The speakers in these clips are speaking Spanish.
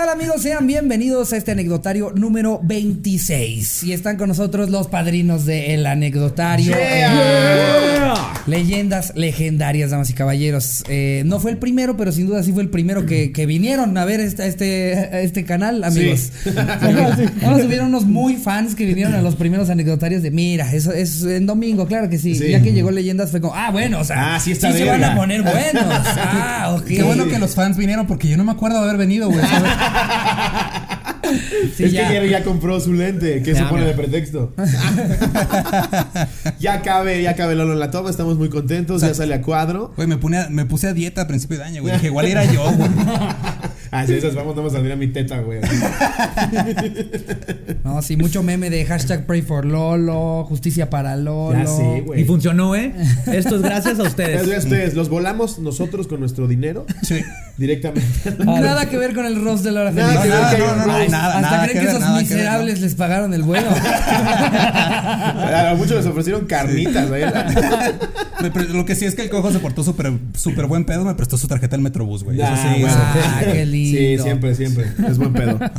tal amigos? Sean bienvenidos a este anecdotario número 26. Y están con nosotros los padrinos del anecdotario. Yeah. Leyendas legendarias, damas y caballeros. Eh, no fue el primero, pero sin duda sí fue el primero que, que vinieron a ver este, este, este canal, amigos. Vamos, hubieron unos muy fans que vinieron a los primeros anecdotarios de mira, eso es en domingo, claro que sí. Sí. Ya que llegó Leyendas fue como, ah, bueno, o sea, Ah, sí está se van a poner buenos. Ah, ok. Qué bueno que los fans vinieron porque yo no me acuerdo de haber venido, güey. es ya. que Jerry ya compró su lente, que se pone de pretexto. ya cabe, ya cabe Lolo en la toma, estamos muy contentos, ya sale a cuadro. Güey, me, me puse a dieta a principio de año, güey. Dije, igual era yo, güey. Ah, sí, esas vamos, no me saldría mi teta, güey. No, sí, mucho meme de hashtag pray for Lolo, justicia para Lolo. Ya sé, güey. Y funcionó, ¿eh? Esto es gracias a ustedes. Gracias a ustedes, los volamos nosotros con nuestro dinero Sí. directamente. Nada que ver con el roast de Laura Nada Feliz. que ver no, no, no, nada, Hasta nada creen que, que ver, esos que ver, miserables les pagaron el vuelo. A muchos les ofrecieron carnitas, güey. Lo que sí es que el cojo se portó súper súper buen pedo. Me prestó su tarjeta del Metrobús, güey. Eso sí. bueno. Ah, qué lindo. Sí, siempre, siempre. Es buen pedo. Te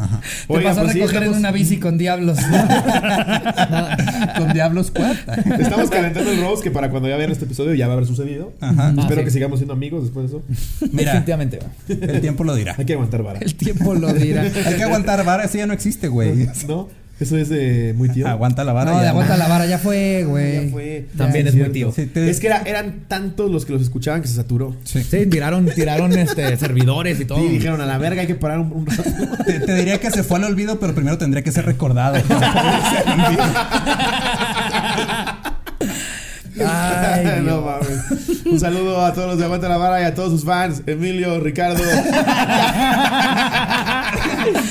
Oigan, pasó a pues sí, recoger en una bici con diablos. Con Diablos Squad. Estamos calentando el roast que para cuando ya vean este episodio ya va a haber sucedido. Ajá. Espero sí. que sigamos siendo amigos después de eso. Mira, Definitivamente. el tiempo lo dirá. Hay que aguantar vara. El tiempo lo dirá. Hay que aguantar vara, eso ya no existe, güey. ¿No? Eso es de muy tío. Aguanta la vara. No, y de ya. aguanta la vara, ya fue, güey. Ya fue. También Ya, es muy tío. Sí, te- Es que era- eran tantos los que los escuchaban que se saturó. Sí. Sí, tiraron, tiraron este servidores y todo. Sí, dijeron a la verga hay que parar un, un rato. Te, te diría que se fue al olvido, pero primero tendría que ser recordado. Ay, no mames. Un saludo a todos los de Aguanta la Vara y a todos sus fans. Emilio, Ricardo.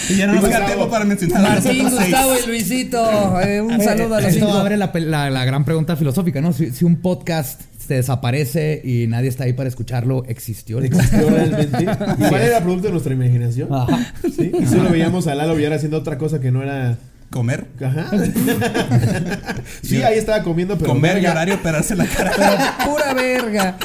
Y ya no nos queda tiempo para mencionar Martín. Gustavo y Luisito. eh, un saludo a los Esto cinco. abre la, la- la gran pregunta filosófica, ¿no? Si, si un podcast se desaparece y nadie está ahí para escucharlo, ¿existió? el Existió realmente. Igual era producto de nuestra imaginación. Ajá. Sí. Y solo veíamos a Lalo Villar haciendo otra cosa que no era. Comer. Ajá. sí, ahí estaba comiendo, pero. Comer, llorar y operarse la cara. Pero pura verga.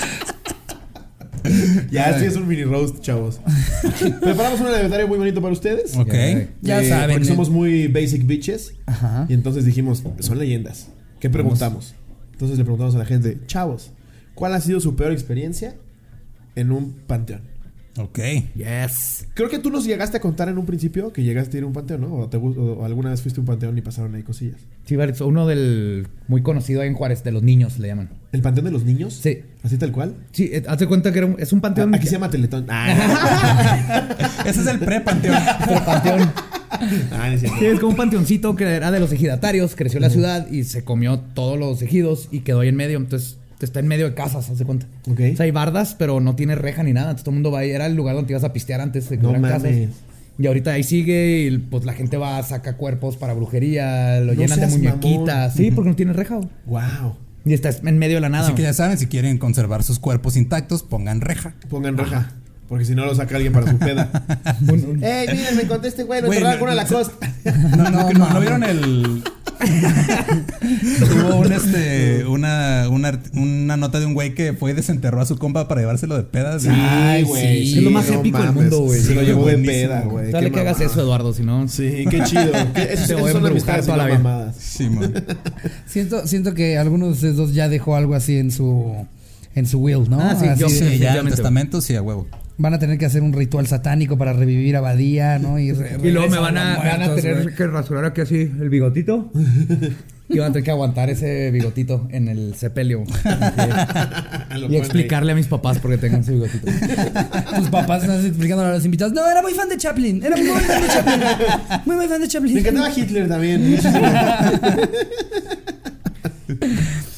Ya, sí es un mini roast, chavos. Preparamos un anecdotario muy bonito para ustedes. Ok. Ya Eh, saben. Porque somos muy basic bitches. Ajá. Y entonces dijimos, son leyendas. ¿Qué preguntamos? Entonces le preguntamos a la gente, chavos, ¿cuál ha sido su peor experiencia en un panteón? Ok. Yes. Creo que tú nos llegaste a contar en un principio que llegaste a ir a un panteón, ¿no? O, te o alguna vez fuiste a un panteón y pasaron ahí cosillas. Sí, Bart, uno del muy conocido ahí en Juárez, de los niños le llaman. ¿El panteón de los niños? Sí. ¿Así tal cual? Sí, eh, hazte cuenta que era un- es un panteón. Ah, Aquí se llama Teletón. Ah, Ese es el pre-panteón. Otro panteón. ah, no es. Sí, es como un panteoncito que era de los ejidatarios, creció en la ciudad y se comió todos los ejidos y quedó ahí en medio. Entonces está en medio de casas, haz de cuenta. Ok. O sea, hay bardas, pero no tiene reja ni nada. Entonces todo el mundo va ahí. Era el lugar donde ibas a pistear antes de que No mames. casas. Y ahorita ahí sigue y pues la gente va, saca cuerpos para brujería, lo No llenan de muñequitas. Sí, porque no tiene reja. güey. Wow. Y está en medio de la nada. Así que ya saben, si quieren conservar sus cuerpos intactos, pongan reja. Pongan reja. Porque si no lo saca alguien para su peda. ¡Ey, miren, me conté este güey! ¡Lo no- con la costa! No, no, no, ¿no vieron el. Hubo un este una, una, una nota de un güey que fue y desenterró a su compa para llevárselo de pedas. Ay, sí, güey. es lo más épico del mundo, güey. Se lo Sí, llevó de peda, güey. Dale Qué que hagas eso, Eduardo, si no. Sí, qué chido. Esas Te voy a son embrujar toda no la vida. mamadas. Sí, man. Siento, siento que alguno de ustedes dos ya dejó algo así en su en su will, ¿no? Ah, sí, Así yo sí. Sí, ya el definitivamente, testamento, sí, a huevo. Van a tener que hacer un ritual satánico para revivir a Badía, ¿no? Y, Y luego me van a, van a tener que rasurar aquí así el bigotito. y van a tener que aguantar ese bigotito en el sepelio. Y explicarle a mis papás por qué tengan ese bigotito. Tus papás están explicando a los invitados. No, era muy fan de Chaplin. Era muy fan de Chaplin. Muy, muy fan de. Chaplin. Me encantaba Hitler también.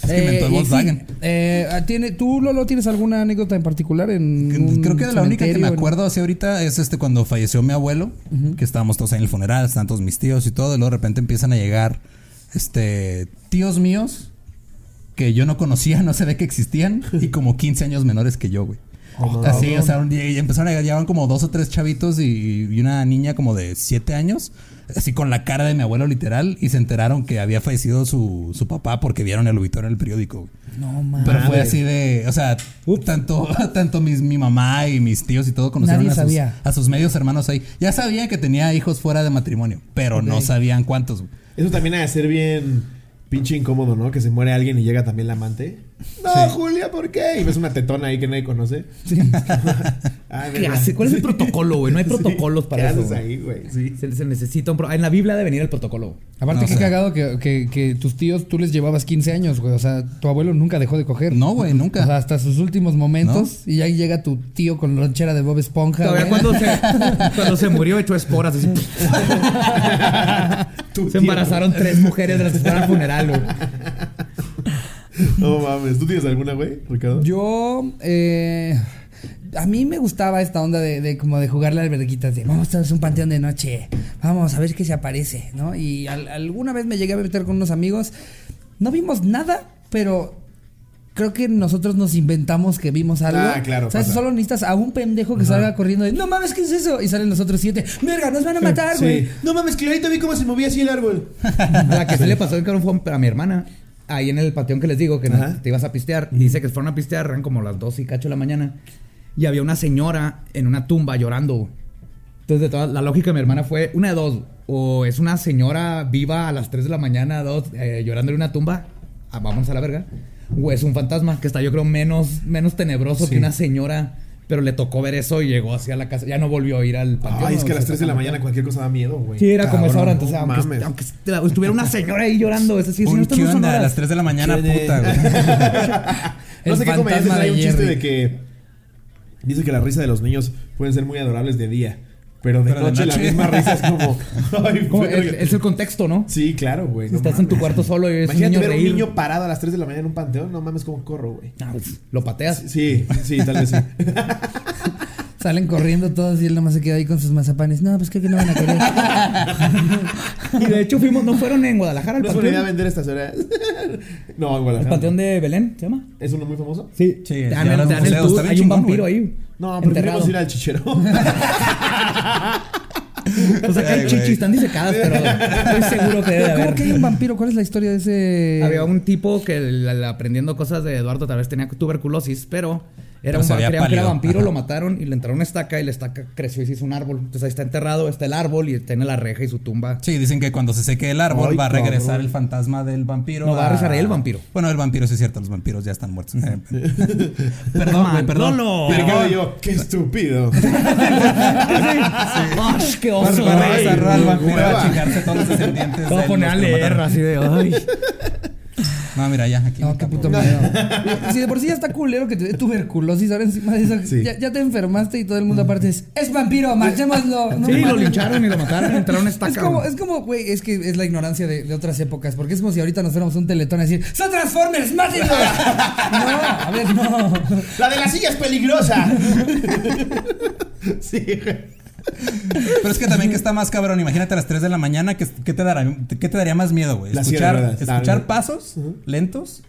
Es que inventó el y Volkswagen. sí, eh, ¿tiene, ¿Tú, Lolo, tienes alguna anécdota en particular? En Creo que la única que me acuerdo así ahorita es este cuando falleció mi abuelo, que estábamos todos ahí en el funeral, están todos mis tíos y todo, y luego de repente empiezan a llegar este tíos míos que yo no conocía, no sabía que existían, y como 15 años menores que yo, güey. Así, o sea, un día y empezaron a llegar, llegaban como dos o tres chavitos y, y una niña como de siete años, así con la cara de mi abuelo literal, y se enteraron que había fallecido su, su papá porque vieron el obituario en el periódico. No mames. Pero fue así de, o sea, tanto, tanto mis, mi mamá y mis tíos y todo conocieron Nadie a sus, a sus medios hermanos ahí. Ya sabían que tenía hijos fuera de matrimonio, pero no sabían cuántos. Eso también ha de ser bien pinche incómodo, ¿no? Que se muere alguien y llega también la amante. No, Julia, ¿por qué? Y ves una tetona ahí que nadie conoce. Ay, ¿Qué verga. hace? ¿Cuál es el protocolo, güey? No hay Sí. protocolos para ¿Qué eso. haces ahí, güey? Sí. Se, se necesita un pro- En la Biblia debe venir el protocolo. Aparte, No qué cagado que, que, que tus tíos, tú les llevabas 15 años, güey. O sea, tu abuelo nunca dejó de coger. No, güey, nunca. O sea, hasta sus últimos momentos. Y ahí llega tu tío con lonchera de Bob Esponja. Cuando se, cuando se murió echó esporas así. Se embarazaron tres mujeres de las que fueron al funeral, güey. No mames. ¿Tú tienes alguna, güey, Ricardo? Yo, eh, a mí me gustaba esta onda de, de como de jugar las verguitas de vamos a hacer un panteón de noche, vamos a ver qué se aparece, ¿no? Y al- alguna vez me llegué a meter con unos amigos, no vimos nada, pero creo que nosotros nos inventamos que vimos algo. Ah, claro, O sea, solo necesitas a un pendejo que salga corriendo de no mames, ¿qué es eso? Y salen los otros siete, verga, nos van a matar, güey. Sí. No mames, clarito vi cómo se movía así el árbol. La que se le pasó el cabrón fue a mi hermana. Ahí en el panteón que les digo, que Ajá. te ibas a pistear. Y dice que fueron a pistear, eran como las 12 y cacho de la mañana. Y había una señora en una tumba llorando. Entonces, de toda, la lógica de mi hermana fue una de dos. O es una señora viva a las 3 de la mañana, dos, eh, llorando en una tumba. Ah, vamos a la verga. O es un fantasma que está, yo creo, menos, menos tenebroso Sí. que una señora. Pero le tocó ver eso y llegó hacia la casa. Ya no volvió a ir al panteón. Ay, es que a las O sea, 3 de la mañana cualquier cosa da miedo, güey. Sí, era como esa hora. Cabrón, Entonces, no aunque, mames. aunque est- estuviera una señora ahí llorando, es estas ¿Qué no son onda? A las 3 de la mañana, puta, güey. No sé qué comediante trae un chiste de que dice que la risa de los niños pueden ser muy adorables de día, pero de Pero de noche, la noche. misma risa es como ay, Como- es, es el contexto, ¿no? Sí, claro, güey. Si no estás en tu mames. cuarto solo y un Imagínate niño ver reír. un niño parado a las 3 de la mañana en un panteón, no mames cómo corro, güey. Ah, pues, lo pateas. Sí, sí, tal vez sí. Salen corriendo todos y él nomás se queda ahí con sus mazapanes. No, pues creo que no van a querer. Y de hecho fuimos, no fueron en Guadalajara al No panteón. vender estas horas. no, en El Guadalajara. panteón de Belén, ¿se llama? ¿Es uno muy famoso? Sí. Sí, te dan, el- te dan el tour, Hay un vampiro güey. ahí. No, preferimos ir al chichero. O sea, que hay Ay, chichis, están disecadas, pero estoy seguro que debe de ¿Cómo haber. que hay un vampiro? ¿Cuál es la historia de ese...? Había un tipo que aprendiendo cosas de Eduardo tal vez tenía tuberculosis, pero era Pero un que era vampiro, Ajá. lo mataron y le entraron una estaca y la estaca creció y se hizo un árbol. Entonces ahí está enterrado, está el árbol y tiene la reja y su tumba. Sí, dicen que cuando se seque el árbol Ay, va a regresar cabrón. el fantasma del vampiro. No, va a regresar el vampiro. Bueno, el vampiro sí es cierto, los vampiros ya están muertos. Perdón, güey, perdón. Lolo. Ricardo y yo, qué estúpido. ¡Ay, qué oso! va a regresar al vampiro a chingarse todos los descendientes. A poner a leer así de. Ay. No, mira, ya, aquí. No, qué puto miedo. Si de por sí ya está culero que te dé tuberculosis, ahora encima de eso, Sí. ya, ya te enfermaste y todo el mundo aparte es, es vampiro, matémoslo. No Sí, lo lincharon y lo mataron. Entraron estaca. Es como, es como, güey, es que es la ignorancia de, de otras épocas, porque es como si ahorita nos fuéramos un teletón a decir, ¡Son Transformers, mátenlo! no, a ver, no. La de la silla es peligrosa. sí, güey. Pero es que también que está más cabrón. Imagínate a las 3 de la mañana, ¿qué, qué te, dará, ¿qué te daría más miedo, güey? ¿Escuchar, escuchar Ah, pasos lentos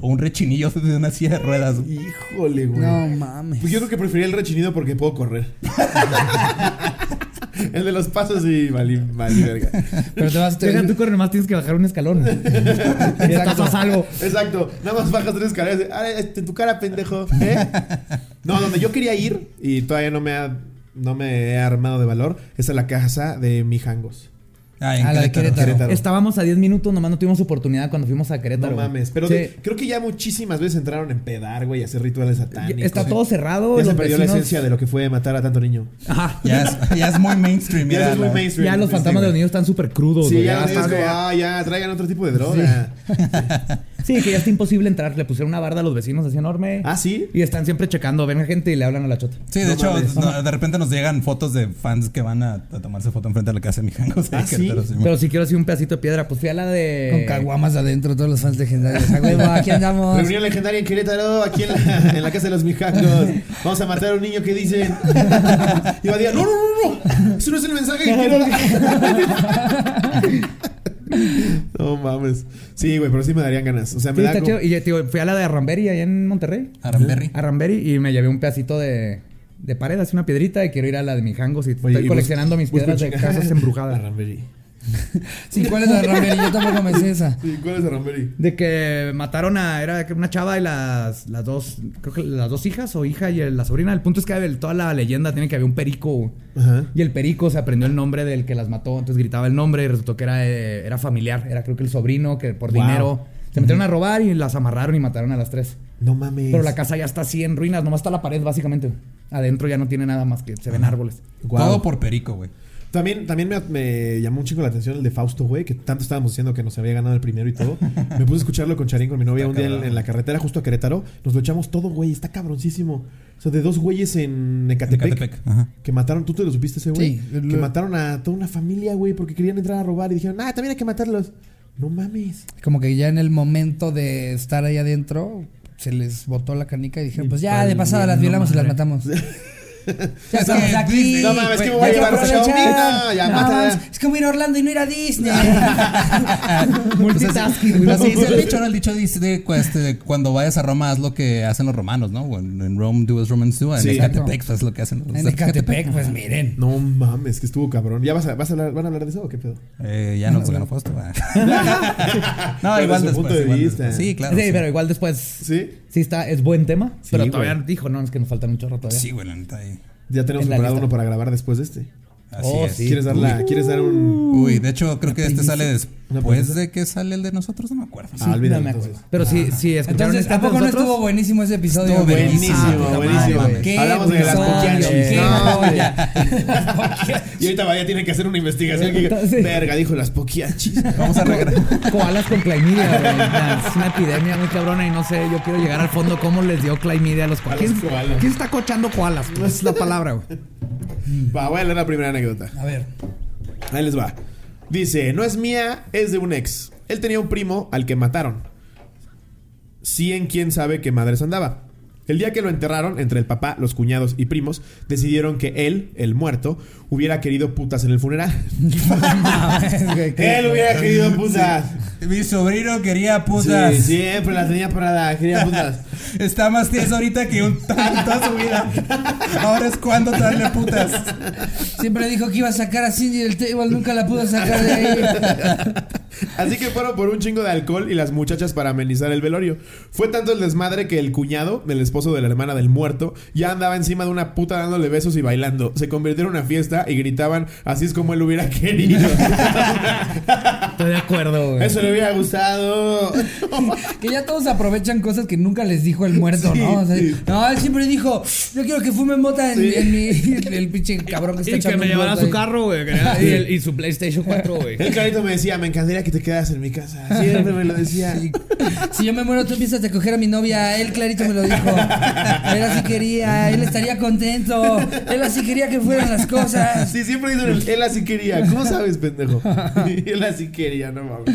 o un rechinillo de una silla de ruedas? güey? Híjole, güey. No mames. Pues yo creo que preferiría el rechinido porque puedo correr. el de los pasos y valí, valí verga. Pero te vas, te, Deja tú correr más, tienes que bajar un escalón. y estás a salvo. Exacto. Nada más bajas tres escaleras. Ah, este, en tu cara, pendejo. ¿eh? No, donde yo quería ir y todavía no me ha, no me he armado de valor es la casa de Mijangos. Ah, en A la de Querétaro. Querétaro. Estábamos a 10 minutos, nomás no tuvimos oportunidad cuando fuimos a Querétaro. No güey. mames. Pero Sí. de- creo que ya muchísimas veces entraron en pedar, güey, a hacer rituales satánicos. Está todo cerrado. Ya se perdió la vecinos- esencia de lo que fue matar a tanto niño. Ajá. Ya es, ya es muy mainstream. Ya mira, es muy la- mainstream. Ya los fantasmas de los niños están súper crudos. Sí, güey. ya, está- es como, ah, ya, traigan otro tipo de droga. Sí, que ya está imposible entrar. Le pusieron una barda a los vecinos así enorme. Ah, sí. Y están siempre checando. Ven gente y le hablan a la chota. Sí, de No hecho, de repente nos llegan fotos de fans que van a, tomarse foto enfrente de la casa de Mijangos. Ah, ¿sí? Pero si quiero así un pedacito de piedra, pues fui a la de. con caguamas adentro, todos los fans legendarios. A huevo, aquí andamos. Reunión legendaria en Querétaro, aquí en la, en la casa de los Mijangos. Vamos a matar a un niño que dicen. y va a decir, no, no, no, no. Ese no es el mensaje que quiero. No mames. Sí, güey, pero sí me darían ganas. O sea, me Sí, da está como- chido. Y tío, fui a la de Arramberi allá en Monterrey. Aramberry. A Ramberi y me llevé un pedacito de, de pared, así una piedrita y quiero ir a la de Mijangos y Oye, estoy y coleccionando mis piedras de casas embrujadas. Arramberi. Sí, ¿cuál es la Ramberi? Yo tampoco me sé esa. Sí, ¿cuál es Arramberi? De que mataron a. Era una chava y las, las dos. Creo que las dos hijas o hija y el- la sobrina. El punto es que el- toda la leyenda tiene que había un perico. Ajá. Y el perico se aprendió el nombre del que las mató. Entonces gritaba el nombre y resultó que era, eh, era familiar. Era creo que el sobrino que por Wow. dinero. Se metieron a robar y las amarraron y mataron a las tres. No mames. Pero la casa ya está así en ruinas, nomás está la pared básicamente. Adentro ya no tiene nada más que se ven árboles. Todo por perico, güey. También, también me, me llamó un chingo la atención el de Fausto, güey, que tanto estábamos diciendo que nos había ganado el primero y todo. Me puse a escucharlo con Charín, con mi novia, Está un día en, la carretera justo a Querétaro. Nos lo echamos todo, güey. Está cabroncísimo. O sea, de dos güeyes en Ecatepec. Ecatepec, ajá. Que mataron, ¿tú te lo supiste ese güey? Sí, Que mataron a toda una familia, güey, porque querían entrar a robar y dijeron, ah, también hay que matarlos. No mames. Como que ya en el momento de estar ahí adentro, se les botó la canica y dijeron, pues ya de pasada las violamos y las matamos. Ya estamos aquí. No mames, que me voy a llevar no, ya, No, Es como ir a Orlando y no ir a Disney. Multitasking, güey. Pues así dice el dicho, ¿no? El dicho dice de, cu- este, de cuando vayas a Roma haz lo que hacen los romanos, ¿no? En, en Rome do as Romans do. En Sí. Ecatepec pues, es lo que hacen los En Ecatepec, pues miren. No mames, que estuvo cabrón. ¿Ya vas a, vas a hablar, van a hablar de eso o qué pedo? Eh, ya nos ganó Fausto. va. no, Desde igual su después. punto de igual vista. después. Sí, claro. Sí. pero igual después. ¿Sí? Sí, está, es buen tema. Sí, pero güey. todavía dijo, no, es que nos faltan un chorro todavía. Sí, güey, la neta. ahí. Ya tenemos preparado uno para grabar después de este. Así Oh, es. sí. ¿Quieres, dar la- ¿Quieres dar un...? Uy, de hecho, creo que este sale ¿Una después primicia? de que sale el de nosotros, no me acuerdo. Ah, olvídalo, no me acuerdo. entonces. Pero sí, sí, escucharon Entonces, este ¿a poco no nosotros? estuvo buenísimo ese episodio? Estuvo buenísimo, Ah, buenísimo. madre, qué Hablamos de las poquianchis. qué No. Y ahorita vaya, tiene que hacer una investigación. que- Entonces- Verga, dijo las poquiachis. Vamos a regresar. Koalas con. Nah, Es una epidemia muy cabrona y no sé, yo quiero llegar al fondo cómo les dio clamidia a los koalas. ¿Quién, quién está cochando koalas? No es la palabra, güey. Va, voy a leer la primera anécdota. A ver. Ahí les va. Dice, no es mía, es de un ex. Él tenía un primo al que mataron. Sí en quién sabe qué madres andaba. El día que lo enterraron, entre el papá, los cuñados y primos, decidieron que él, el muerto, hubiera querido putas en el funeral. él hubiera querido putas. Mi sobrino quería putas. Sí, siempre las tenía parada, quería putas. Está más tieso ahorita que un toda su vida. Ahora es cuando traerle putas. Siempre dijo que iba a sacar a Cindy del table, nunca la pudo sacar de ahí. Así que fueron por un chingo de alcohol y las muchachas para amenizar el velorio. Fue tanto el desmadre que el cuñado, el esposo de la hermana del muerto, ya andaba encima de una puta dándole besos y bailando. Se convirtió en una fiesta y gritaban, así es como él hubiera querido. Estoy de acuerdo, güey. Eso le hubiera gustado. Que ya todos aprovechan cosas que nunca les dijo el muerto, Sí, ¿no? O sea, sí. No, él siempre dijo, yo quiero que fume mota en, Sí. en mi... El pinche cabrón que está Y que echando me un llevara su ahí. carro, güey. que- Y, su PlayStation 4, güey. El clarito me decía, me encantaría que te quedas en mi casa. Siempre me lo decía. Si yo me muero, tú empiezas a coger a mi novia. Él clarito me lo dijo. Él así quería, él estaría contento. Él así quería que fueran las cosas. Sí, siempre dicen, el- él así quería. ¿Cómo sabes, pendejo? él así quería, no mames.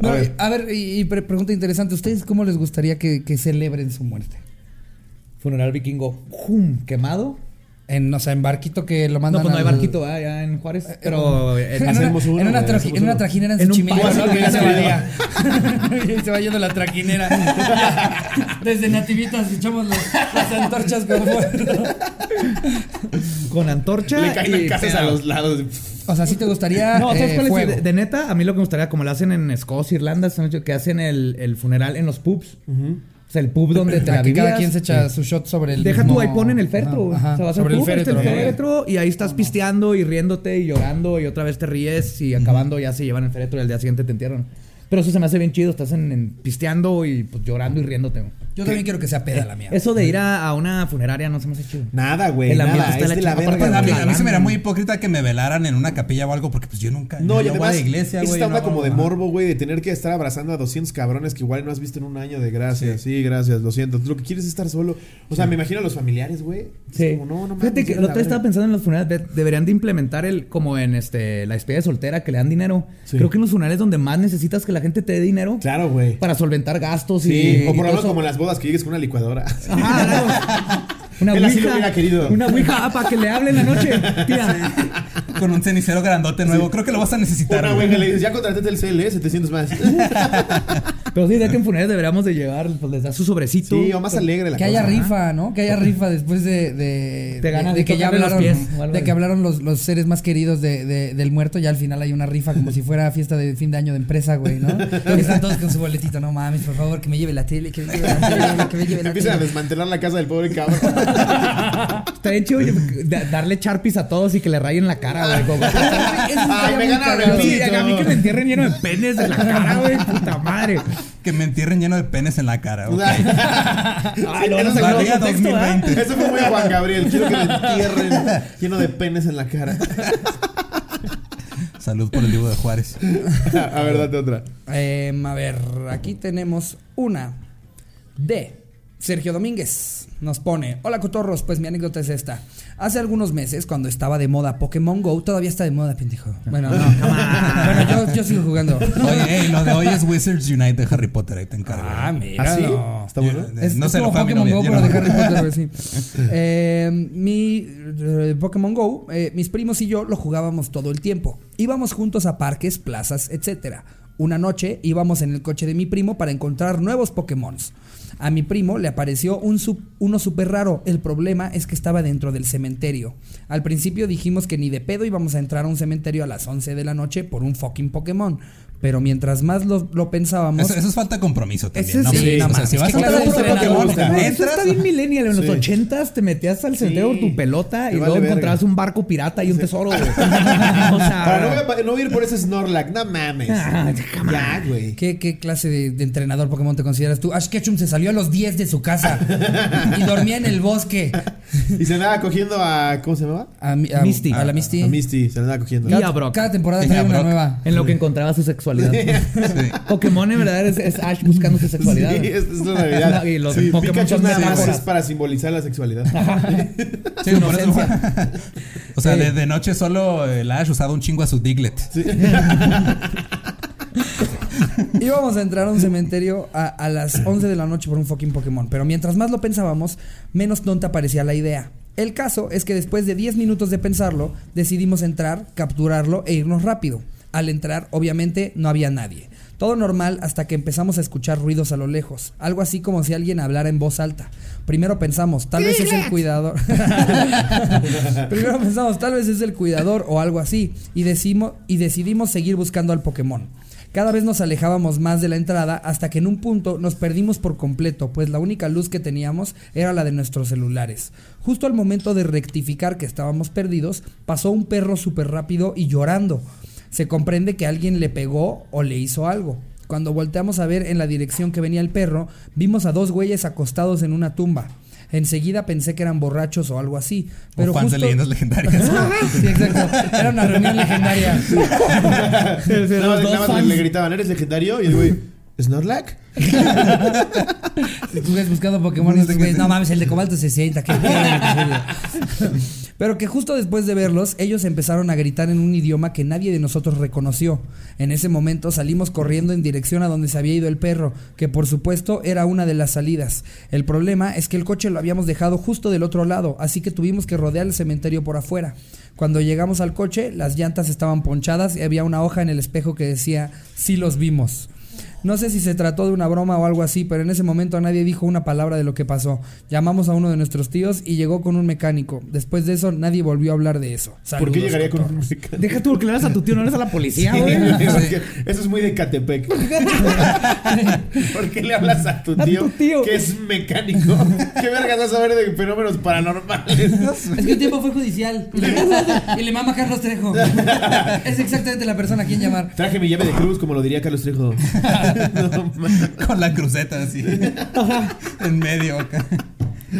A No, ver. a ver, y, y pre- pregunta interesante. ¿Ustedes cómo les gustaría que, que celebren su muerte? Funeral vikingo. ¡Jum! ¿Quemado? En, o sea, en barquito que lo No, mandan pues no hay al- barquito, ¿verdad? Ya en Juárez. Pero en, una, Hacemos uno, en una, traji- hacemos en una trajinera en, En un Xochimilco, paso ¿no? que ya se valía. Se va yendo la traquinera. Desde Nativitas echamos los- las antorchas con fuego. con antorcha. Le caen y las casas a los lados. O sea, ¿sí te gustaría No, ¿sabes eh, cuál es? fuego? De, de neta, a mí lo que me gustaría, como lo hacen en Escocia, Irlanda, que hacen el, el funeral en los pubs. O sea, el pub donde te la cada quien se echa su shot sobre el Deja mismo- tú, ahí ponen el féretro. Ajá, o sea, vas sobre al el pub, féretro. el ¿no? féretro y ahí estás pisteando y riéndote y llorando y otra vez te ríes y acabando ya se llevan el féretro y al día siguiente te entierran. Pero eso se me hace bien chido, estás en, en pisteando y pues llorando y riéndote. güey. Yo también quiero que sea peda la mía. Eso de ir a, a una funeraria no se me hace chido. Nada, güey. El ambiente Nada. está Es la de la verga. A, mí, güey. a mí se me era muy hipócrita que me velaran en una capilla o algo porque pues yo nunca No, y yo voy además, a la iglesia, es güey. esta onda no como de morbo, güey, de tener que estar abrazando a 200 cabrones que igual no has visto en un año de gracias. Sí, gracias, lo siento. Tú lo que quieres es estar solo. O sea, me imagino a los familiares, güey. Sí. como, no, no Fíjate que lo otro día estaba pensando en los funerales. de- Deberían de implementar el, como en este, la despedida de soltera, que le dan dinero. Sí. Creo que en los funerales donde más necesitas que la gente te dé dinero Claro, güey. para solventar gastos Sí, y. o por ejemplo eso. como en las bodas que llegues con una licuadora. Ajá, claro. Una Él así lo ouija. hubiera querido. Una ouija ah, para que le hablen la noche, tía. Con un cenicero grandote nuevo. Creo que lo vas a necesitar. Una güey. güey que le dices, ya contraté el CL, 700 más. Pero sí, de que en funerales deberíamos de llevar, pues les da su sobrecito. Sí, o más alegre la Que haya rifa, ¿no? Que haya rifa después de, de, Te ganas de, de de que ya los hablaron, pies algo de que hablaron los, los seres más queridos de, de- del muerto. Ya al final hay una rifa como si fuera fiesta de fin de año de empresa, güey, ¿no? Están todos con su boletito, no mames, por favor, que me lleve la tele, que me lleve la tele, que me lleve la Empiezan a tele. desmantelar la casa del pobre cabrón. Está bien chido da- darle charpis a todos y que le rayen la cara, güey. Ay, me cagado. el a mí que me entierren lleno de penes en la cara, güey. Puta madre. Que me entierren lleno de penes en la cara. Ay, lo ¿verdad? 2020. Eso fue muy Juan Gabriel. Quiero que me entierren lleno de penes en la cara. Salud por el libro de Juárez. A ver, date otra. Em, a ver, aquí tenemos una de Sergio Domínguez. Nos pone, hola cotorros, pues mi anécdota es esta. Hace algunos meses, cuando estaba de moda Pokémon Go, todavía está de moda, pendejo. Bueno, no, bueno, yo, yo sigo jugando. Oye, lo de hoy es Wizards Unite de Harry Potter. Ahí te encargo. Ah, mira. ¿Ah, sí? no. ¿Está bueno? Es, no es sé, como Pokémon novia, Go, pero no. de Harry Potter, sí. Eh, mi eh, Pokémon Go, eh, mis primos y yo lo jugábamos todo el tiempo. Íbamos juntos a parques, plazas, etcétera. Una noche íbamos en el coche de mi primo para encontrar nuevos Pokémon. A mi primo le apareció un uno súper raro. El problema es que estaba dentro del cementerio. Al principio dijimos que ni de pedo íbamos a entrar a un cementerio a las 11 de la noche por un fucking Pokémon. Pero mientras más lo, lo pensábamos... Eso, eso es falta de compromiso también. Eso ¿no? sí, no o sea, si vas a claro, Eso está bien millennial. En los Sí. ochentas te metías al cementerio Sí. con tu pelota y vale luego verga. encontrabas un barco pirata y un tesoro, güey. o sea... Para no, voy a, pa- no voy a ir por ese Snorlax, no mames. Ah, ya, güey. ¿Qué, qué clase de, de entrenador Pokémon te consideras tú? Ash Ketchum se salió a los 10 de su casa y dormía en el bosque. Y se andaba cogiendo a. ¿Cómo se llamaba? A, mi- a- Misty. A la Misty. A Misty, se andaba cogiendo. Y a Cada, Brock. cada temporada trae una nueva. En lo que encontraba su sexualidad. Sí. Pokémon en verdad es, es Ash buscando su sexualidad. Sí, es, es la realidad. Y los Sí, Pokémon Pikachu son nada más metáforas. es para simbolizar la sexualidad. Sí, por eso. o sea, de, de noche solo el Ash usaba un chingo a su Diglett. Íbamos a entrar a un cementerio a, a las 11 de la noche por un fucking Pokémon. Pero mientras más lo pensábamos, menos tonta parecía la idea. El caso es que después de 10 minutos de pensarlo, decidimos entrar, capturarlo e irnos rápido. Al entrar, obviamente, no había nadie. Todo normal hasta que empezamos a escuchar ruidos a lo lejos. Algo así como si alguien hablara en voz alta. Primero pensamos, tal vez es el cuidador. Primero pensamos, tal vez es el cuidador o algo así. Y, decimos, y decidimos seguir buscando al Pokémon. Cada vez nos alejábamos más de la entrada hasta que en un punto nos perdimos por completo, pues la única luz que teníamos era la de nuestros celulares. Justo al momento de rectificar que estábamos perdidos, pasó un perro súper rápido y llorando. Se comprende que alguien le pegó o le hizo algo. Cuando volteamos a ver en la dirección que venía el perro, vimos a dos güeyes acostados en una tumba. Enseguida pensé que eran borrachos o algo así. Pero o fans de justo- leyendas legendarias. Sí, exacto. Era una reunión legendaria. Nada más, dos nada más fans. le gritaban, ¿eres legendario? Y el güey, ¿Snorlax? Si tú ves buscando Pokémon no mames, el de Cobalto se sienta. qué pedo". Pero que justo después de verlos, ellos empezaron a gritar en un idioma que nadie de nosotros reconoció. En ese momento salimos corriendo en dirección a donde se había ido el perro, que por supuesto era una de las salidas. El problema es que el coche lo habíamos dejado justo del otro lado, así que tuvimos que rodear el cementerio por afuera. Cuando llegamos al coche, las llantas estaban ponchadas y había una hoja en el espejo que decía, sí los vimos. No sé si se trató de una broma o algo así, pero en ese momento nadie dijo una palabra de lo que pasó. Llamamos a uno de nuestros tíos y llegó con un mecánico. Después de eso, nadie volvió a hablar de eso. ¿Por qué llegaría con un mecánico? Deja tú porque le das a tu tío, no eres a la policía, güey. Eso es muy de Catepec. ¿Por qué le hablas a tu A tío, tu tío. que es mecánico? ¿Qué vergas vas a saber de fenómenos paranormales? Es que el tiempo fue judicial. Y le, y le mama Carlos Trejo. Es exactamente la persona a quien llamar. Traje mi llave de cruz, como lo diría Carlos Trejo. No. Con la cruceta así. en medio acá.